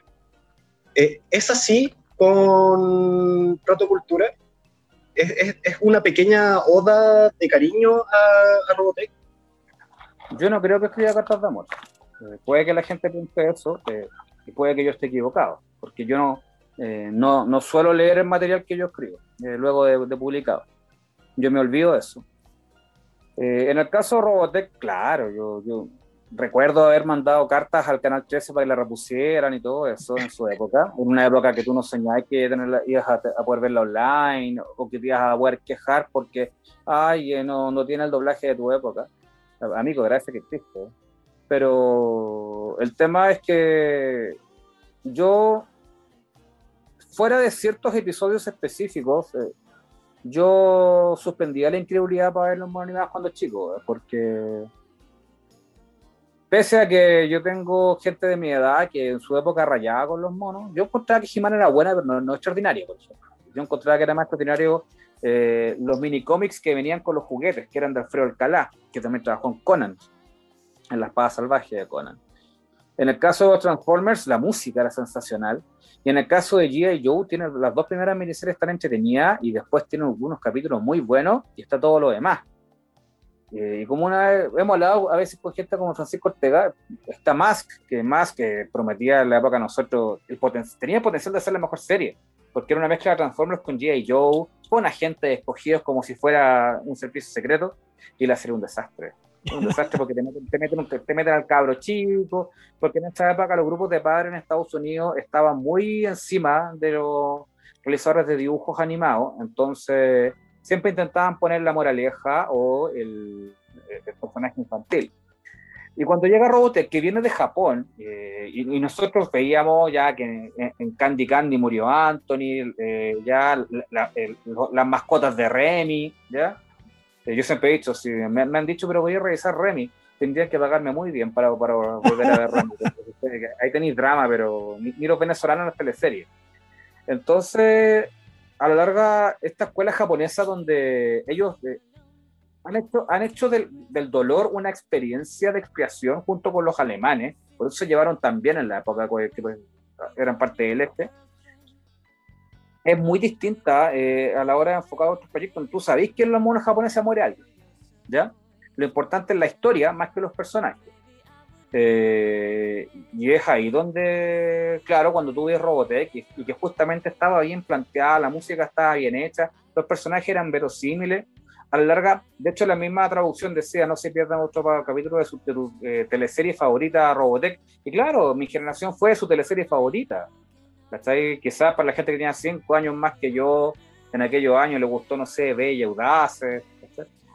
Eh, es así con Protocultura. Es, es, una pequeña oda de cariño a, a, Robotech. Yo no creo que escriba cartas de amor. Eh, puede que la gente piense eso eh, y puede que yo esté equivocado, porque yo no, eh, no, no, suelo leer el material que yo escribo luego de, de, publicado. Yo me olvido de eso. En el caso de Robotech, claro, yo, recuerdo haber mandado cartas al Canal 13 para que la repusieran y todo eso en su época, en una época que tú no soñabas que ibas a, poder verla online o que te ibas a poder quejar porque, ay, eh, no, no tiene el doblaje de tu época. Amigo, gracias que existe. Pero el tema es que yo, fuera de ciertos episodios específicos, eh, yo suspendía la incredulidad para ver los animados cuando chico, porque pese a que yo tengo gente de mi edad que en su época rayaba con los monos, yo encontraba que He-Man era buena, pero no, no extraordinaria, por ejemplo. Yo encontraba que era más extraordinario eh, los mini cómics que venían con los juguetes, que eran de Alfredo Alcalá, que también trabajó en Conan, en La Espada Salvaje de Conan. En el caso de Transformers, la música era sensacional. Y en el caso de G.I. Joe, tiene las dos primeras miniseries están entretenidas y después tiene algunos capítulos muy buenos y está todo lo demás. Eh, y como una vez, hemos hablado a veces con gente como Francisco Ortega, está Mask, que Mask que prometía en la época a nosotros, el tenía el potencial de ser la mejor serie, porque era una mezcla de Transformers con G.I. Joe, con agentes escogidos como si fuera un servicio secreto, y la serie un desastre. Un desastre porque te meten, te meten, te meten al cabro chico, porque en esta época los grupos de padres en Estados Unidos estaban muy encima de los realizadores de dibujos animados, entonces siempre intentaban poner la moraleja o el, personaje infantil. Y cuando llega Robotech, que viene de Japón, eh, y, nosotros veíamos ya que en, Candy Candy murió Anthony, eh, ya las mascotas de Remy, ¿ya? Eh, yo siempre he dicho, si me, han dicho, pero voy a revisar Remy, tendrían que pagarme muy bien para, para volver a ver Remy. Ahí tenéis drama, pero ni, los venezolanos en las teleseries. Entonces, a la larga, esta escuela japonesa donde ellos eh, han hecho, han hecho del, del, dolor una experiencia de expiación junto con los alemanes, por eso se llevaron también en la época que pues, eran parte del este, es muy distinta eh, a la hora de enfocar otros proyectos. Tú sabés que en los monos japoneses muere alguien, ¿ya? Lo importante es la historia más que los personajes. Eh, y es ahí donde, claro, cuando tú ves Robotech y, que justamente estaba bien planteada, la música estaba bien hecha, los personajes eran verosímiles, a la larga, de hecho la misma traducción decía, no se pierdan otro capítulo de su tu eh, teleserie favorita, Robotech, y claro, mi generación fue su teleserie favorita, ¿cachai? Quizás para la gente que tenía 5 años más que yo, en aquellos años le gustó, no sé, Bella, Audace,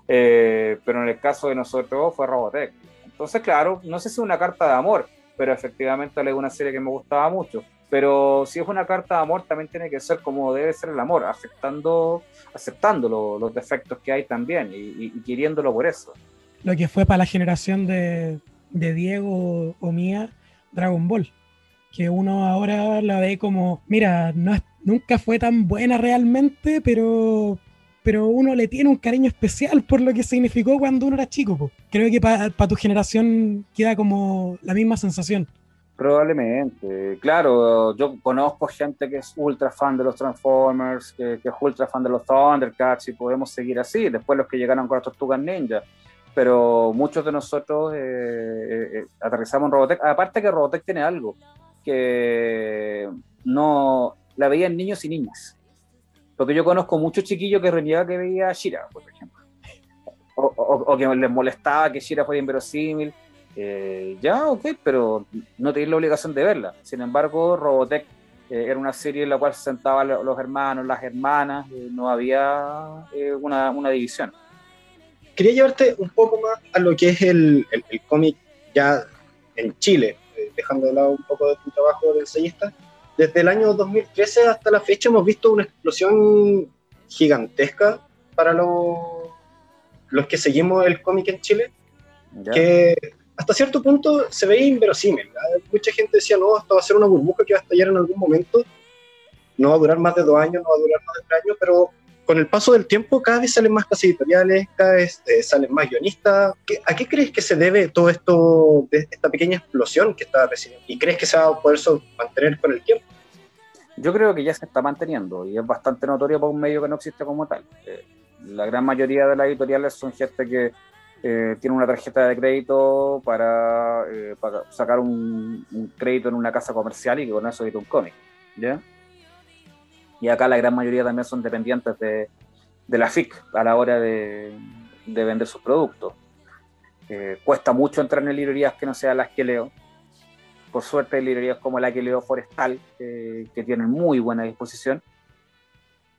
eh, pero en el caso de nosotros fue Robotech. Entonces, claro, no sé si es una carta de amor, pero efectivamente es una serie que me gustaba mucho. Pero si es una carta de amor, también tiene que ser como debe ser el amor, aceptando, aceptando los defectos que hay también y, queriéndolo por eso. Lo que fue para la generación de Diego o mía, Dragon Ball. Que uno ahora la ve como, mira, no nunca fue tan buena realmente, pero pero uno le tiene un cariño especial por lo que significó cuando uno era chico. Creo que para tu generación queda como la misma sensación. Probablemente, claro, yo conozco gente que es ultra fan de los Transformers, que, es ultra fan de los Thundercats y podemos seguir así, después los que llegaron con las Tortugas Ninja, pero muchos de nosotros eh, eh, eh, aterrizamos en Robotech, aparte que Robotech tiene algo, que no la veían niños y niñas, porque yo conozco muchos chiquillos que reniegan que veía a Shira, por ejemplo. O, que les molestaba que Shira fuera inverosímil. Eh, ya, ok, pero no tenéis la obligación de verla. Sin embargo, Robotech eh, era una serie en la cual se sentaban los hermanos, las hermanas, eh, no había una, una, división. Quería llevarte un poco más a lo que es el, el, el cómic ya en Chile, dejando de lado un poco de tu trabajo de ensayista. Desde el año 2013 hasta la fecha hemos visto una explosión gigantesca para los, los que seguimos el cómic en Chile, que hasta cierto punto se ve inverosímil. Mucha gente decía, no, esto va a ser una burbuja que va a estallar en algún momento, no va a durar más de dos años, no va a durar más de tres años, pero con el paso del tiempo cada vez salen más casas editoriales, cada vez eh, salen más guionistas. ¿A qué crees que se debe todo esto, esta pequeña explosión que está recibiendo? ¿Y crees que se va a poder mantener con el tiempo? Yo creo que ya se está manteniendo y es bastante notorio para un medio que no existe como tal. Eh, la gran mayoría de las editoriales son gente que eh, tiene una tarjeta de crédito para, para sacar un, un, crédito en una casa comercial y que con eso edita un cómic. ¿ya? Y acá la gran mayoría también son dependientes de, de la FIC a la hora de, de vender sus productos. Eh, cuesta mucho entrar en librerías que no sean las que leo. Por suerte hay librerías como la que leo Forestal, que tienen muy buena disposición.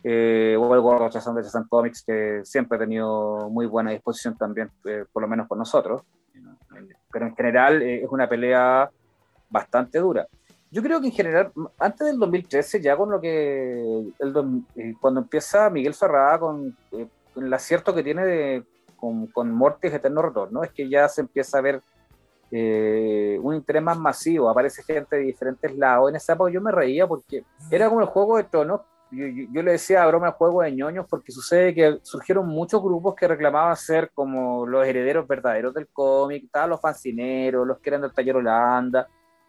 Eh, o el Gordo de Chazán Comics, que siempre ha tenido muy buena disposición también, eh, por lo menos con nosotros. Pero en general eh, es una pelea bastante dura yo creo que en general, antes del 2013, ya con lo que. El, eh, cuando empieza Miguel Ferrada con, eh, el acierto que tiene de, con, con Mortis Eterno Retorno, es que ya se empieza a ver eh, un interés más masivo, aparece gente de diferentes lados. En esa época yo me reía porque era como el juego de tronos. Yo, yo, le decía a broma el juego de ñoños porque sucede que surgieron muchos grupos que reclamaban ser como los herederos verdaderos del cómic, estaban los fancineros, los que eran del taller Holanda,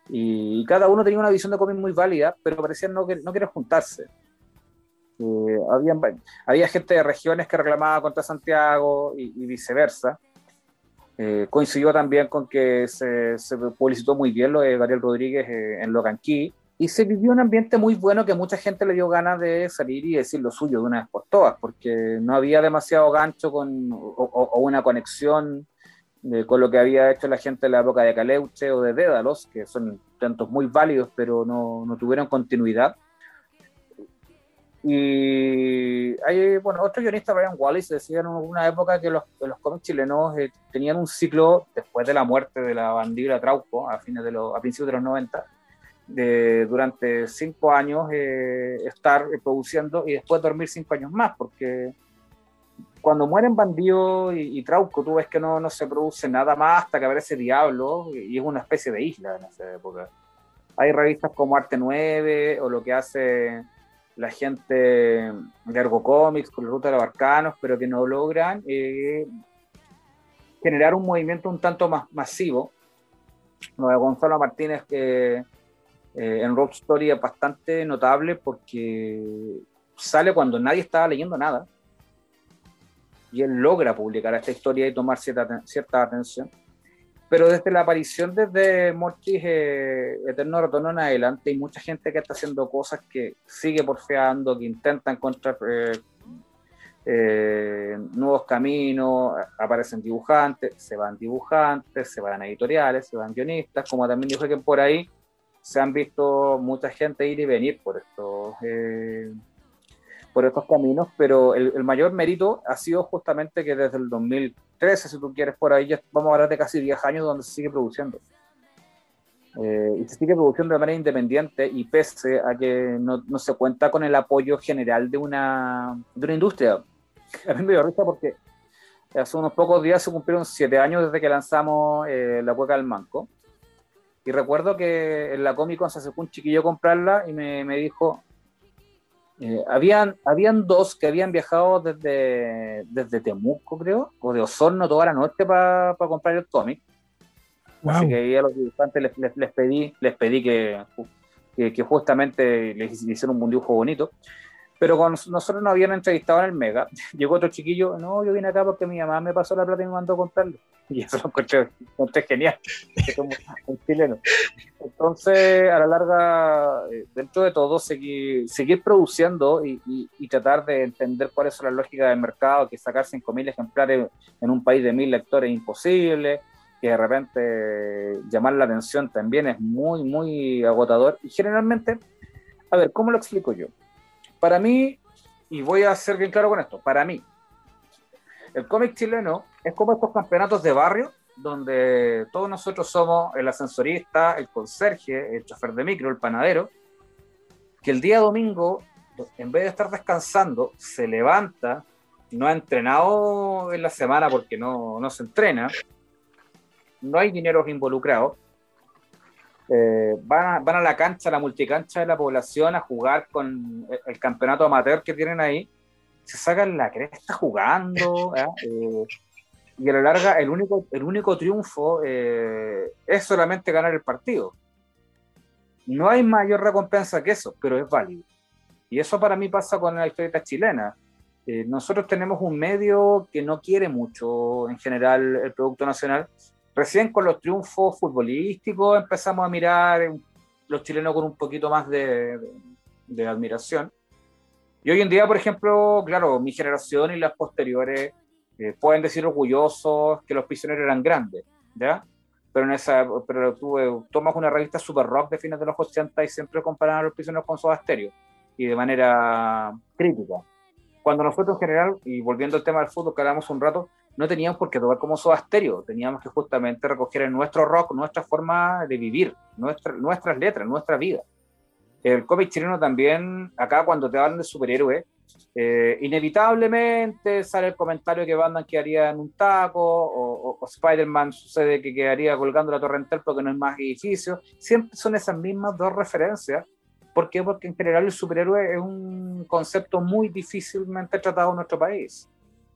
y, cada uno tenía una visión de cómic muy válida, pero parecían no, no querer juntarse. Eh, había, había gente de regiones que reclamaba contra Santiago y, viceversa. Eh, coincidió también con que se, se, publicitó muy bien lo de Gabriel Rodríguez eh, en Loganquí y se vivió un ambiente muy bueno que mucha gente le dio ganas de salir y decir lo suyo de una vez por todas, porque no había demasiado gancho con, o, o una conexión con lo que había hecho la gente en la época de Caleuche o de Dédalos, que son tantos muy válidos, pero no, no tuvieron continuidad. Y hay, bueno, otro guionista, Brian Wallace, decía en una época que los, los cómics chilenos eh, tenían un ciclo, después de la muerte de la bandida Trauco, a, fines de los, a principios de los 90, de, durante cinco años eh, estar produciendo y después dormir cinco años más, porque cuando mueren Bandido y, Trauco, tú ves que no, no, se produce nada más hasta que aparece Diablo y es una especie de isla en esa época. Hay revistas como Arte 9 o lo que hace la gente de Ergo Comics con la Ruta de los Arcanos, pero que no logran eh, generar un movimiento un tanto más masivo. Lo de Gonzalo Martínez, que eh, en Rock Story es bastante notable porque sale cuando nadie estaba leyendo nada y él logra publicar esta historia y tomar cierta, cierta atención. Pero desde la aparición desde Mortis eh, Eterno Retorno en adelante, hay mucha gente que está haciendo cosas que sigue porfeando, que intenta encontrar eh, eh, nuevos caminos, aparecen dibujantes, se van dibujantes, se van editoriales, se van guionistas, como también dije que por ahí se han visto mucha gente ir y venir por estos por estos caminos, pero el, mayor mérito ha sido justamente que desde el 2013, si tú quieres, por ahí ya vamos a hablar de casi 10 años donde se sigue produciendo. Eh, y se sigue produciendo de manera independiente y pese a que no, no, se cuenta con el apoyo general de una, de una industria. A mí me dio risa porque hace unos pocos días se cumplieron 7 años desde que lanzamos eh, La Cueca del Manco. Y recuerdo que en la Comic Con se acercó un chiquillo a comprarla y me, me dijo, eh, habían, habían dos que habían viajado desde, desde Temuco, creo, o de Osorno toda la noche para comprar el cómic. Así que ahí a los dibujantes les, les, pedí, les pedí que, que, que justamente les hicieran un dibujo bonito. Pero con nosotros nos habían entrevistado en el Mega. Llegó otro chiquillo, no, yo vine acá porque mi mamá me pasó la plata y me mandó a comprarlo. Y eso lo encontré, genial, un chileno. Entonces, a la larga, eh, dentro de todo, seguir, seguir produciendo y, tratar de entender cuál es la lógica del mercado, que sacar 5.000 ejemplares en un país de 1.000 lectores es imposible, que de repente llamar la atención también es muy, muy agotador. Y generalmente, a ver, ¿cómo lo explico yo? Para mí, y voy a ser bien claro con esto, para mí, el cómic chileno es como estos campeonatos de barrio donde todos nosotros somos el ascensorista, el conserje, el chofer de micro, el panadero, que el día domingo, en vez de estar descansando, se levanta, no ha entrenado en la semana porque no, no se entrena, no hay dinero involucrados, eh, van, a, van, a, la cancha, a la multicancha de la población a jugar con el, campeonato amateur que tienen ahí, se sacan la cresta jugando, eh, y a la larga el único, el único triunfo eh, es solamente ganar el partido. No hay mayor recompensa que eso, pero es válido. Y eso para mí pasa con la historieta chilena. nosotros tenemos un medio que no quiere mucho en general el producto nacional, Recién con los triunfos futbolísticos empezamos a mirar los chilenos con un poquito más de, admiración. Y hoy en día, por ejemplo, claro, mi generación y las posteriores eh, pueden decir orgullosos que los prisioneros eran grandes, ¿ya? Pero, en esa, pero tú tomas una revista super rock de fines de los 80 y siempre comparan a los prisioneros con Soda Stereo y de manera crítica. Cuando nosotros en general, y volviendo al tema del fútbol que hablamos un rato, no teníamos por qué tocar como Soda Stereo, teníamos que justamente recoger en nuestro rock nuestra forma de vivir, nuestra, nuestras letras, nuestra vida. El cómic chileno también, acá cuando te hablan de superhéroes, Eh, inevitablemente sale el comentario que Batman quedaría en un taco, o, Spider-Man sucede que quedaría colgando la torrentel porque no hay más edificios. Siempre son esas mismas dos referencias. ¿Por qué? Porque en general el superhéroe es un concepto muy difícilmente tratado en nuestro país.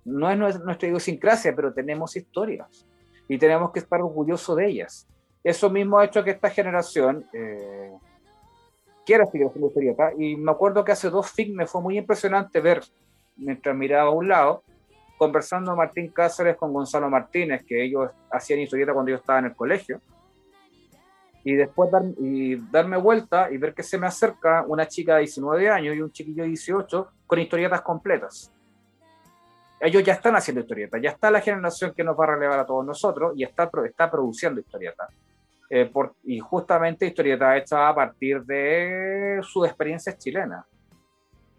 No es nuestra idiosincrasia, pero tenemos historias y tenemos que estar orgullosos de ellas. Eso mismo ha hecho que esta generación eh, quiera seguir haciendo historieta. Y me acuerdo que hace dos FIC me fue muy impresionante ver, mientras miraba a un lado, conversando Martín Cáceres con Gonzalo Martínez, que ellos hacían historieta cuando yo estaba en el colegio. Y después y darme vuelta y ver que se me acerca una chica de 19 años y un chiquillo de 18 con historietas completas. Ellos ya están haciendo historietas, ya está la generación que nos va a relevar a todos nosotros y está, está produciendo historietas. Eh, y justamente historieta hecha a partir de sus experiencias chilenas.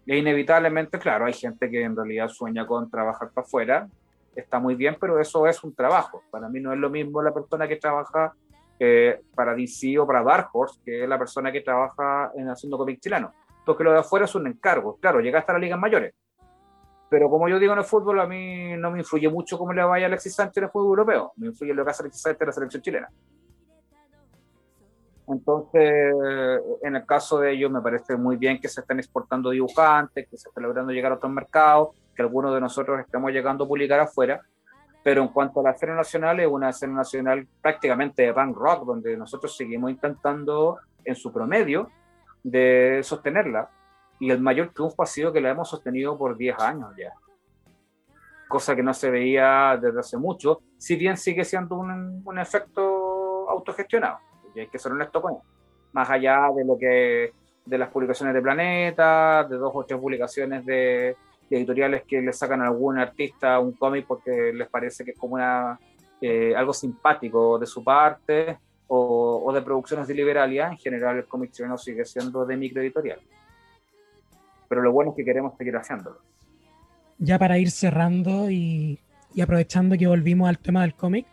E inevitablemente, claro, hay gente que en realidad sueña con trabajar para afuera, está muy bien, pero eso es un trabajo. Para mí no es lo mismo la persona que trabaja eh, para DC o para Dark Horse que la persona que trabaja en haciendo cómic chileno. Porque lo de afuera es un encargo. Claro, llega hasta las ligas mayores. Pero como yo digo en el fútbol, a mí no me influye mucho cómo le vaya a Alexis Sánchez en el fútbol europeo. Me influye lo que hace Alexis Sánchez en la selección chilena. Entonces, en el caso de ellos, me parece muy bien que se estén exportando dibujantes, que se estén logrando llegar a otros mercados, que algunos de nosotros estemos llegando a publicar afuera. Pero en cuanto a la escena nacional, es una escena nacional prácticamente de punk rock, donde nosotros seguimos intentando, en su promedio, de sostenerla. Y el mayor triunfo ha sido que la hemos sostenido por 10 años ya. Cosa que no se veía desde hace mucho, si bien sigue siendo un, un efecto autogestionado y hay que ser honesto con él. Más allá de lo que de las publicaciones de Planeta, de dos o tres publicaciones de, editoriales que le sacan a algún artista un cómic porque les parece que es como una, eh, algo simpático de su parte, o, o, de producciones de Liberalia, en general el cómic chileno sigue siendo de microeditorial. Pero lo bueno es que queremos seguir haciéndolo. Ya para ir cerrando y, y aprovechando que volvimos al tema del cómic,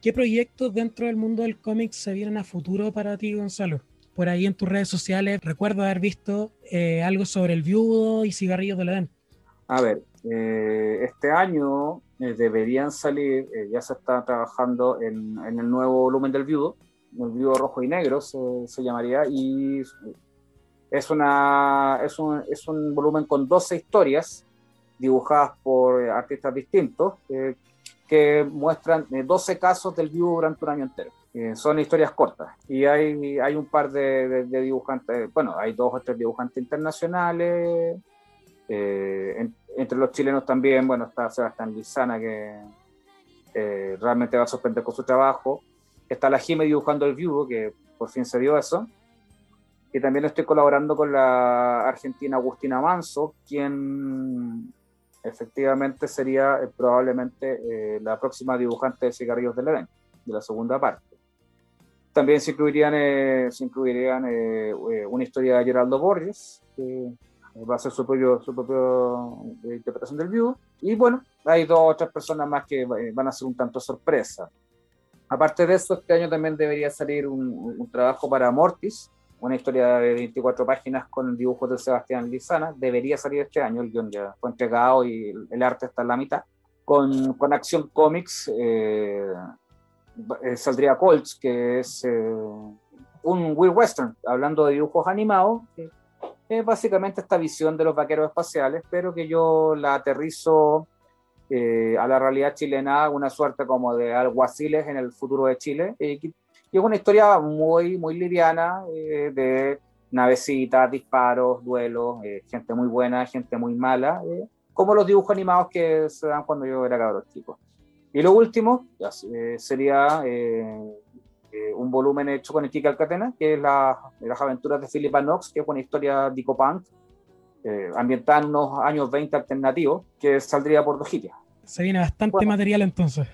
¿Qué proyectos dentro del mundo del cómic se vienen a futuro para ti, Gonzalo? Por ahí en tus redes sociales recuerdo haber visto eh, algo sobre el viudo y cigarrillos de Edén. A ver, eh, este año eh, deberían salir, ya se está trabajando en, el nuevo volumen del viudo, el viudo rojo y negro se, se llamaría, y es, una, es, un, es un volumen con 12 historias dibujadas por artistas distintos, que muestran 12 eh, casos del vivo durante un año entero. Eh, son historias cortas y hay, hay un par de, dibujantes, bueno, hay dos o tres dibujantes internacionales, eh, entre los chilenos también, bueno, está Sebastián Lizana que realmente va a sorprender con su trabajo, está la Jime dibujando el vivo, que por fin se dio eso, y también estoy colaborando con la argentina Agustina Manso, quien efectivamente sería eh, probablemente eh, la próxima dibujante de Cigarrillos del Edén, de la segunda parte. También se incluirían, eh, se incluirían una historia de Geraldo Borges, que va a ser su propia su propio, interpretación del vivo. Y bueno, hay dos o tres personas más que van a ser un tanto sorpresa. Aparte de eso, este año también debería salir un, un trabajo para Mortis, una historia de 24 páginas con dibujos de Sebastián Lizana. Debería salir este año, el guion ya fue entregado y el, arte está en la mitad. Con, con Acción Comics eh, eh, saldría Colts, que es eh, un Will Western, hablando de dibujos animados. Es básicamente esta visión de los vaqueros espaciales, pero que yo la aterrizo a la realidad chilena, una suerte como de alguaciles en el futuro de Chile, y es una historia muy, muy liviana eh, de navecitas, disparos, duelos, eh, gente muy buena, gente muy mala, eh, como los dibujos animados que se dan cuando yo era cabrón chico. Y lo último sería un volumen hecho con Kika Alcatena, que es la, las aventuras de Philippa Knox, que es una historia dicopunk, ambientada en unos años 20 alternativos, que saldría por Dojitia. Se viene bastante material entonces.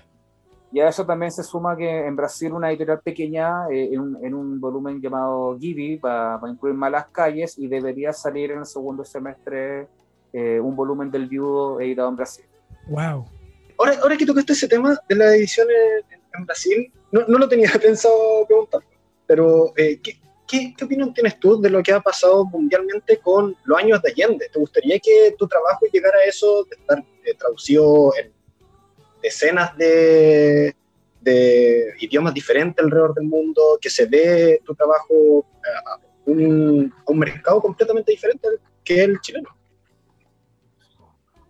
Y a eso también se suma que en Brasil una editorial pequeña, eh, en, un, volumen llamado Gibi, va, a incluir Malas Calles y debería salir en el segundo semestre eh, un volumen del viudo editado en Brasil. ¡Wow! Ahora, ahora que tocaste ese tema de las ediciones en, Brasil, no, no, lo tenía pensado preguntar, pero eh, ¿qué, ¿qué, opinión tienes tú de lo que ha pasado mundialmente con los años de Allende? ¿Te gustaría que tu trabajo llegara a eso, de estar eh, traducido en decenas de, idiomas diferentes alrededor del mundo, que se ve tu trabajo a un, a un mercado completamente diferente que el chileno?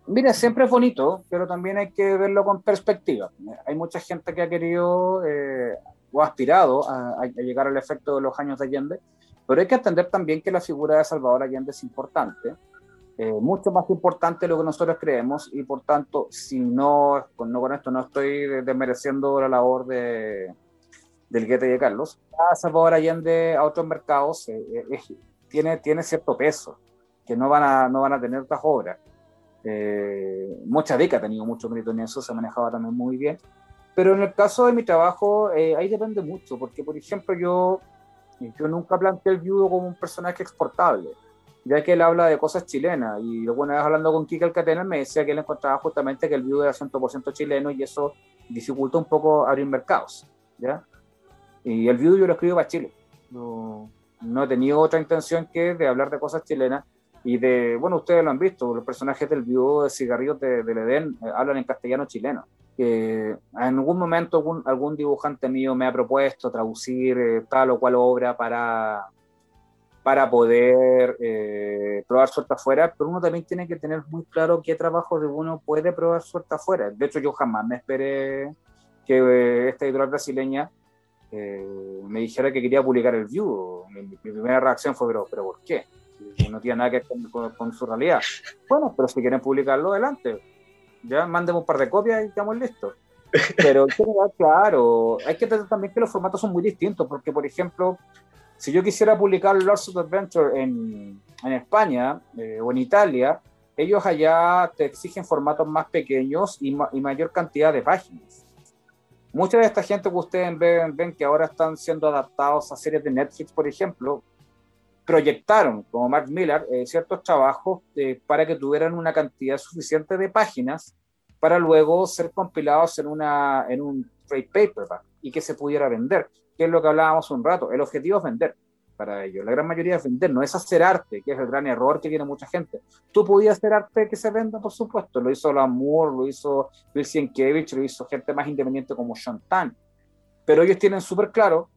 Mira, siempre es bonito, pero también hay que verlo con perspectiva. Hay mucha gente que ha querido eh, o aspirado a, a, llegar al efecto de los años de Allende, pero hay que entender también que la figura de Salvador Allende es importante, eh, mucho más importante de lo que nosotros creemos, y por tanto, si no, no con esto no estoy desmereciendo la labor de, del Guete de Carlos, a Salvador Allende a otros mercados eh, eh tiene, tiene cierto peso, que no van a, no van a tener otras obras. Eh, Mochadeca ha tenido mucho mérito en eso, se manejaba también muy bien. Pero en el caso de mi trabajo, eh, ahí depende mucho, porque por ejemplo yo, yo nunca planteé el viudo como un personaje exportable, ya que él habla de cosas chilenas. Y alguna vez hablando con Kika Alcatena me decía que él encontraba justamente que el viudo era 100% chileno y eso dificulta un poco abrir mercados. ¿ya? Y el viudo yo lo escribo para Chile. No, no he tenido otra intención que de hablar de cosas chilenas y de, bueno, ustedes lo han visto, los personajes del viudo de cigarrillos de, del Edén eh, hablan en castellano chileno. Eh, en algún momento algún, algún, dibujante mío me ha propuesto traducir eh, tal o cual obra para, para poder eh, probar suerte afuera, pero uno también tiene que tener muy claro qué trabajo de uno puede probar suerte afuera. De hecho, yo jamás me esperé que eh, esta editorial brasileña eh, me dijera que quería publicar el View. Mi, mi, primera reacción fue, pero, pero ¿por qué? No tiene nada que ver con, con, su realidad. Bueno, pero si quieren publicarlo, adelante. Ya mandemos un par de copias y estamos listos. Pero claro, hay que entender también que los formatos son muy distintos, porque, por ejemplo, si yo quisiera publicar Lords of Adventure en, en España eh, o en Italia, ellos allá te exigen formatos más pequeños y, ma y mayor cantidad de páginas. Mucha de esta gente que ustedes ven, ven, que ahora están siendo adaptados a series de Netflix, por ejemplo, proyectaron, como Mark Miller, eh, ciertos trabajos eh, para que tuvieran una cantidad suficiente de páginas para luego ser compilados en, una, en un trade paperback y que se pudiera vender, que es lo que hablábamos un rato. El objetivo es vender para ellos. La gran mayoría es vender, no es hacer arte, que es el gran error que tiene mucha gente. Tú podías hacer arte que se venda, por supuesto. Lo hizo Lamour, lo hizo Bill Sienkiewicz, lo hizo gente más independiente como Tan. Pero ellos tienen súper claro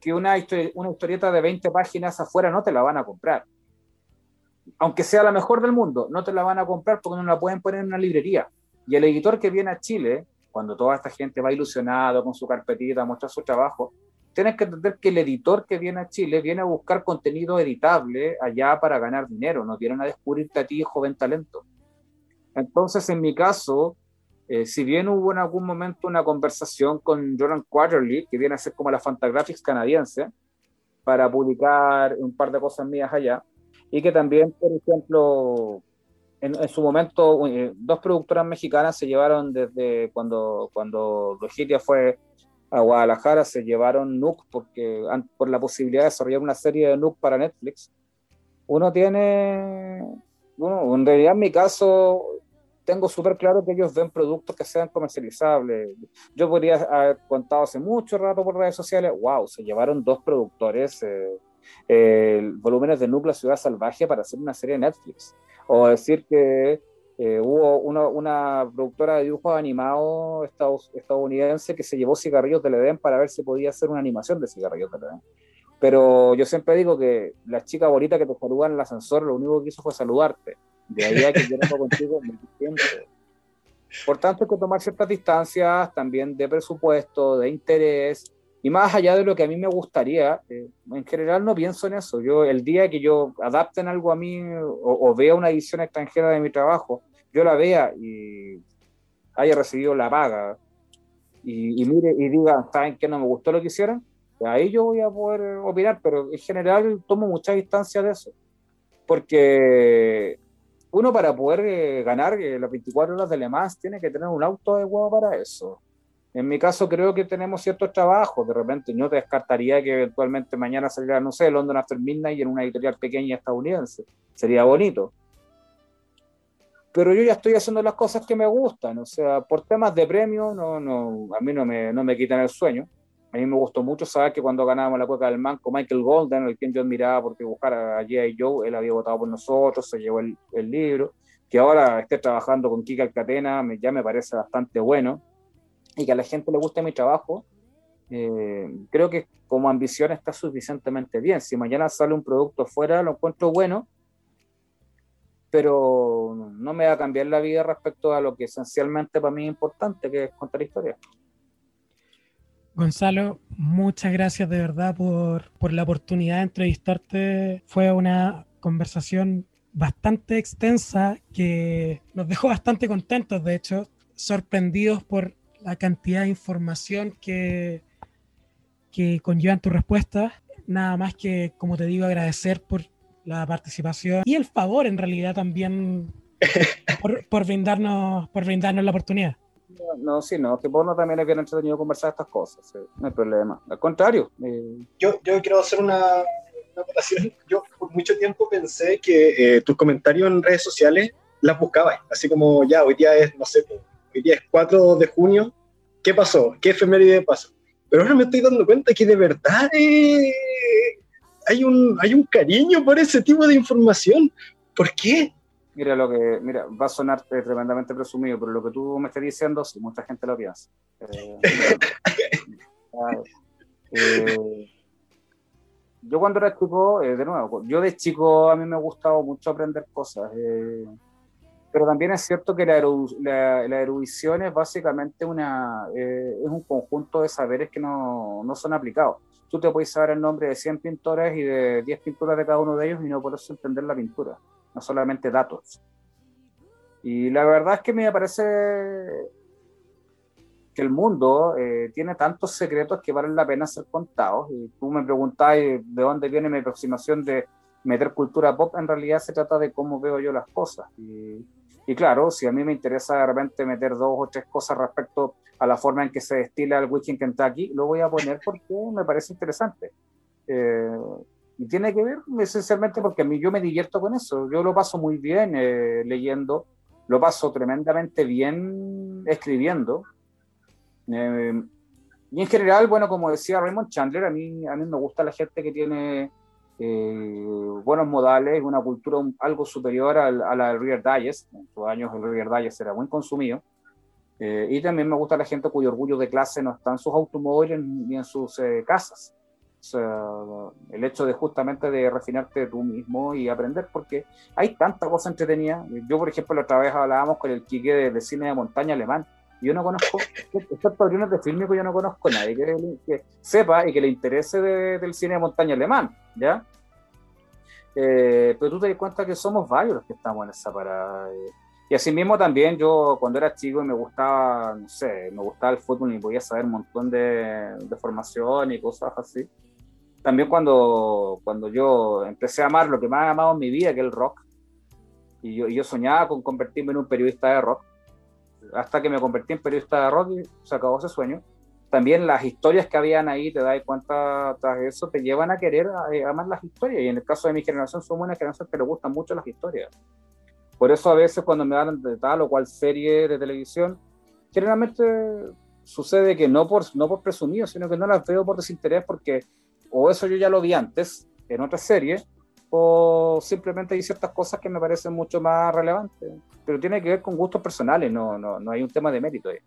que una, una historieta de 20 páginas afuera no te la van a comprar. Aunque sea la mejor del mundo, no te la van a comprar porque no la pueden poner en una librería. Y el editor que viene a Chile, cuando toda esta gente va ilusionado con su carpetita a mostrar su trabajo, tienes que entender que el editor que viene a Chile viene a buscar contenido editable allá para ganar dinero, no vienen a descubrirte a ti, joven talento. Entonces, en mi caso, eh, si bien hubo en algún momento una conversación con Jordan Quarterly, que viene a ser como la Fantagraphics canadiense, para publicar un par de cosas mías allá, y que también, por ejemplo, en, su momento, eh, dos productoras mexicanas se llevaron desde cuando, cuando Logitia fue a Guadalajara se llevaron Nook porque por la posibilidad de desarrollar una serie de Nook para Netflix. Uno tiene, bueno, en realidad en mi caso tengo súper claro que ellos ven productos que sean comercializables. Yo podría haber contado hace mucho rato por redes sociales, wow, se llevaron dos productores, eh, eh, volúmenes de La Ciudad Salvaje para hacer una serie de Netflix. O decir que eh, hubo una, una, productora de dibujos animados estadounidense que se llevó cigarrillos del Edén para ver si podía hacer una animación de cigarrillos del Edén. Pero yo siempre digo que la chica bonita que te saluda en el ascensor, lo único que hizo fue saludarte. De ahí a que yo no contigo. Por tanto, hay que tomar ciertas distancias también de presupuesto, de interés, y más allá de lo que a mí me gustaría, eh, en general no pienso en eso. Yo, el día que yo adapten algo a mí o, o vea una edición extranjera de mi trabajo, yo la vea y haya recibido la paga y, y mire y diga, ¿saben que no me gustó lo que hicieron? Ahí yo voy a poder opinar, pero en general tomo mucha distancia de eso. Porque uno para poder eh, ganar eh, las 24 horas de Le Mans tiene que tener un auto adecuado para eso. En mi caso creo que tenemos ciertos trabajos, de repente yo te descartaría que eventualmente mañana saliera, no sé, London After Midnight en una editorial pequeña estadounidense. Sería bonito pero yo ya estoy haciendo las cosas que me gustan, o sea, por temas de premio, no, no, a mí no me, no me quitan el sueño, A mí me gustó mucho saber que cuando ganábamos la Cueca del Manco, Michael Golden, el quien yo admiraba porque buscara a G.I. Joe, él había votado por nosotros, se llevó el, el libro. Que ahora esté trabajando con Kika Alcatena, ya me parece bastante bueno. Y que a la gente le guste mi trabajo, eh, creo que como ambición está suficientemente bien. Si mañana sale un producto fuera, lo encuentro bueno, pero no me va a cambiar la vida respecto a lo que esencialmente para mí es importante, que es contar historias. Gonzalo, muchas gracias de verdad por, por la oportunidad de entrevistarte. Fue una conversación bastante extensa que nos dejó bastante contentos, de hecho, sorprendidos por la cantidad de información que, que conllevan tu respuesta. Nada más que, como te digo, agradecer por la participación y el favor en realidad también por, por brindarnos, por brindarnos la oportunidad. No, sí, no, que no también es bien entretenido conversar estas cosas, no hay problema. Al contrario. Eh, yo, yo quiero hacer una, una Yo por mucho tiempo pensé que eh, tus comentarios en redes sociales las buscabas, así como ya, hoy día es, no sé, hoy día es 4 de junio, ¿qué pasó? ¿Qué efeméride pasó? Pero ahora me estoy dando cuenta que de verdad eh, hay, un, hay un cariño por ese tipo de información. ¿Por qué? Mira, lo que, mira, va a sonar tremendamente presumido, pero lo que tú me estás diciendo, sí, mucha gente lo piensa. Eh, eh, yo cuando era chico, de nuevo, yo de chico a mí me ha gustado mucho aprender cosas. Pero también es cierto que la, erudición es básicamente una, eh, es un conjunto de saberes que no, no, son aplicados. Tú te puedes saber el nombre de 100 pintores y de 10 pinturas de cada uno de ellos y no puedes entender la pintura, no solamente datos. Y la verdad es que me parece que el mundo eh, tiene tantos secretos que valen la pena ser contados. Y tú me preguntabas de dónde viene mi aproximación de meter cultura pop, en realidad se trata de cómo veo yo las cosas. Y, y claro, si a mí me interesa de repente meter dos o tres cosas respecto a la forma en que se destila el whisky en Kentucky, lo voy a poner porque me parece interesante. Eh, y tiene que ver esencialmente porque a mí yo me divierto con eso. Yo lo paso muy bien eh, leyendo, lo paso tremendamente bien escribiendo. Eh, y en general, bueno, como decía Raymond Chandler, a mí, a mí me gusta la gente que tiene buenos modales, una cultura algo superior a, la del Reader Digest. En sus años el Reader Digest era muy consumido. Eh, y también me gusta la gente cuyo orgullo de clase no está en sus automóviles ni en sus eh, casas. O sea, el hecho de justamente de refinarte tú mismo y aprender, porque hay tanta cosa entretenida. Yo, por ejemplo, la otra vez hablábamos con el Quique de, cine de montaña alemán. Yo no conozco, estos padrinos de que yo no conozco a nadie que, sepa y que le interese del cine de montaña alemán, ¿ya? Eh, pero tú te das cuenta que somos varios los que estamos en esa parada. Eh. Y así mismo también yo cuando era chico y me gustaba, no sé, me gustaba el fútbol y podía saber un montón de, de formación y cosas así. También cuando, cuando yo empecé a amar lo que más amado en mi vida, que es el rock, y yo, y yo soñaba con convertirme en un periodista de rock, hasta que me convertí en periodista de rock y se acabó ese sueño también las historias que habían ahí, te das cuenta tras eso, te llevan a querer eh, amar las historias. Y en el caso de mi generación, somos una generación que le gustan mucho las historias. Por eso a veces cuando me hablan de tal o cual serie de televisión, generalmente sucede que no por, no por presumido, sino que no las veo por desinterés porque o eso yo ya lo vi antes en otra serie, o simplemente hay ciertas cosas que me parecen mucho más relevantes. Pero tiene que ver con gustos personales, no, no, no hay un tema de mérito ahí.